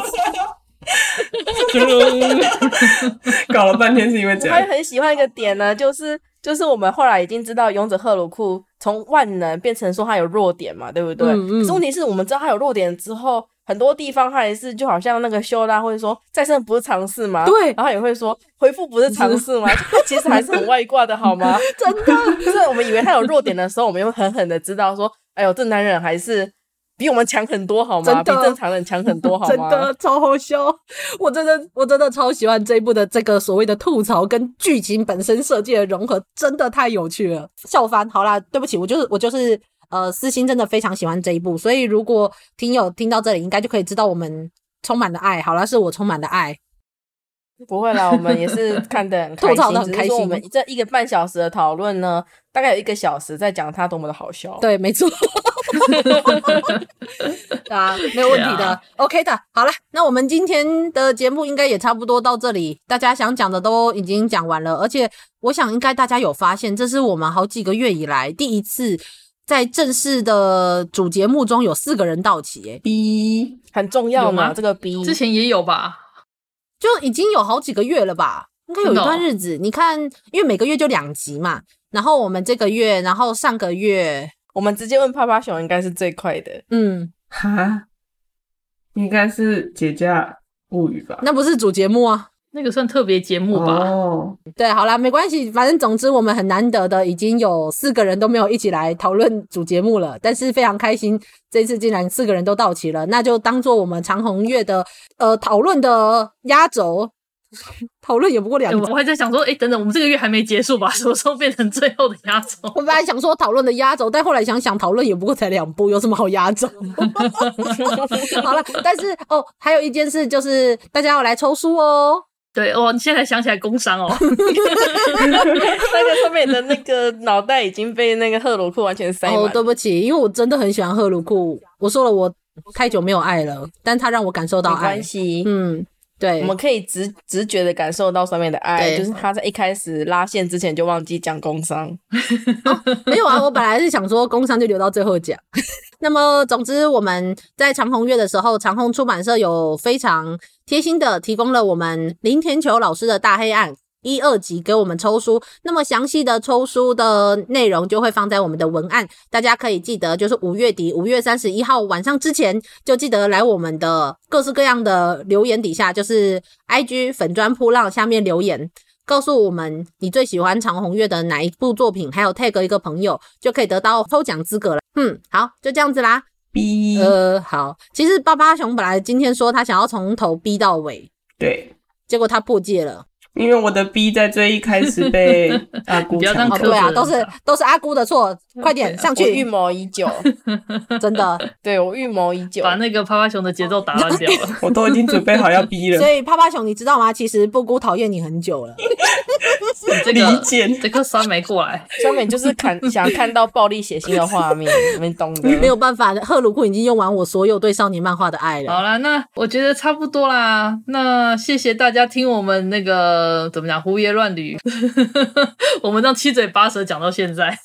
搞了半天是因为这样。我还很喜欢一个点呢，就是就是我们后来已经知道勇者赫鲁库从万能变成说他有弱点嘛，对不对？嗯嗯。可是问题是我们知道他有弱点之后。很多地方他也是，就好像那个修拉会说再生不是常识吗？对，然后也会说回复不是常识吗？他 *laughs* 其实还是很外挂的好吗？*laughs* 真的，就是我们以为他有弱点的时候，我们又狠狠的知道说，哎呦，这男人还是比我们强很多好吗？比正常人强很多好吗？*laughs* 真的超好笑，我真的我真的超喜欢这一部的这个所谓的吐槽跟剧情本身设计的融合，真的太有趣了，笑翻。好啦，对不起，我就是我就是。呃，私心真的非常喜欢这一部，所以如果听友听到这里，应该就可以知道我们充满了爱。好啦，是我充满了爱，不会啦，我们也是看得很 *laughs* 开心，吐槽的很开心。我们这一个半小时的讨论呢，大概有一个小时在讲它多么的好笑。对，没错，*laughs* 啊，没有问题的，OK 的。好了，那我们今天的节目应该也差不多到这里，大家想讲的都已经讲完了，而且我想应该大家有发现，这是我们好几个月以来第一次。在正式的主节目中有四个人到齐，诶，B 很重要吗？这个 B 之前也有吧，就已经有好几个月了吧，应该有一段日子。你看，因为每个月就两集嘛，然后我们这个月，然后上个月，我们直接问趴趴熊应该是最快的。嗯，哈，应该是节假物语吧？那不是主节目啊。那个算特别节目吧？哦，对，好啦，没关系，反正总之我们很难得的已经有四个人都没有一起来讨论主节目了，但是非常开心，这次竟然四个人都到齐了，那就当做我们长虹月的呃讨论的压轴，*laughs* 讨论也不过两集。我还在想说，哎，等等，我们这个月还没结束吧？什么时候变成最后的压轴？我本来想说讨论的压轴，但后来想想讨论也不过才两部，有什么好压轴？*laughs* 好了，但是哦，还有一件事就是大家要来抽书哦。对哦，你现在想起来工伤哦，*laughs* *laughs* 那个上面的那个脑袋已经被那个赫鲁库完全塞满。哦，对不起，因为我真的很喜欢赫鲁库。我说了，我太久没有爱了，但他让我感受到爱。没关系，嗯，对，我们可以直直觉的感受到上面的爱，就是他在一开始拉线之前就忘记讲工伤。哦，没有啊，*laughs* 我本来是想说工伤就留到最后讲。*laughs* 那么，总之我们在长虹月的时候，长虹出版社有非常贴心的提供了我们林田球老师的大黑暗一二集给我们抽书。那么详细的抽书的内容就会放在我们的文案，大家可以记得，就是五月底五月三十一号晚上之前，就记得来我们的各式各样的留言底下，就是 IG 粉砖铺浪下面留言。告诉我们你最喜欢长虹月的哪一部作品，还有 tag 一个朋友，就可以得到抽奖资格了。嗯，好，就这样子啦。逼，呃，好，其实巴巴熊本来今天说他想要从头逼到尾，对，结果他破戒了。因为我的 B 在最一开始被 *laughs* 阿姑抢，哦，对啊，都是都是阿姑的错，快点上去！我预谋已久，*laughs* 真的，对我预谋已久，把那个趴趴熊的节奏打乱掉了，*laughs* 我都已经准备好要逼了。所以趴趴熊，你知道吗？其实布姑讨厌你很久了。*laughs* 这个理解，这个酸梅过来，酸梅就是看想看到暴力血腥的画面，你们懂的。*laughs* 没有办法，赫鲁库已经用完我所有对少年漫画的爱了。好啦，那我觉得差不多啦。那谢谢大家听我们那个。呃，怎么讲？胡言乱语，*laughs* 我们这样七嘴八舌讲到现在。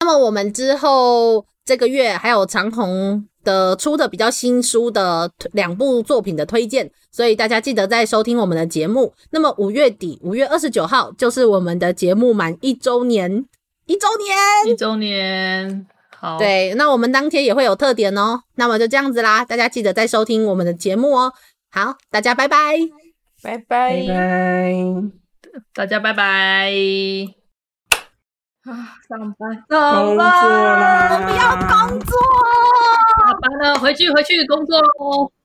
那么我们之后这个月还有长鸿的出的比较新书的两部作品的推荐，所以大家记得再收听我们的节目。那么五月底，五月二十九号就是我们的节目满一周年，一周年，一周年。好，对，那我们当天也会有特点哦。那么就这样子啦，大家记得再收听我们的节目哦。好，大家拜拜。拜拜拜拜，大家拜拜。啊，上班，工作啦！我不要工作，下班了，回去回去工作喽。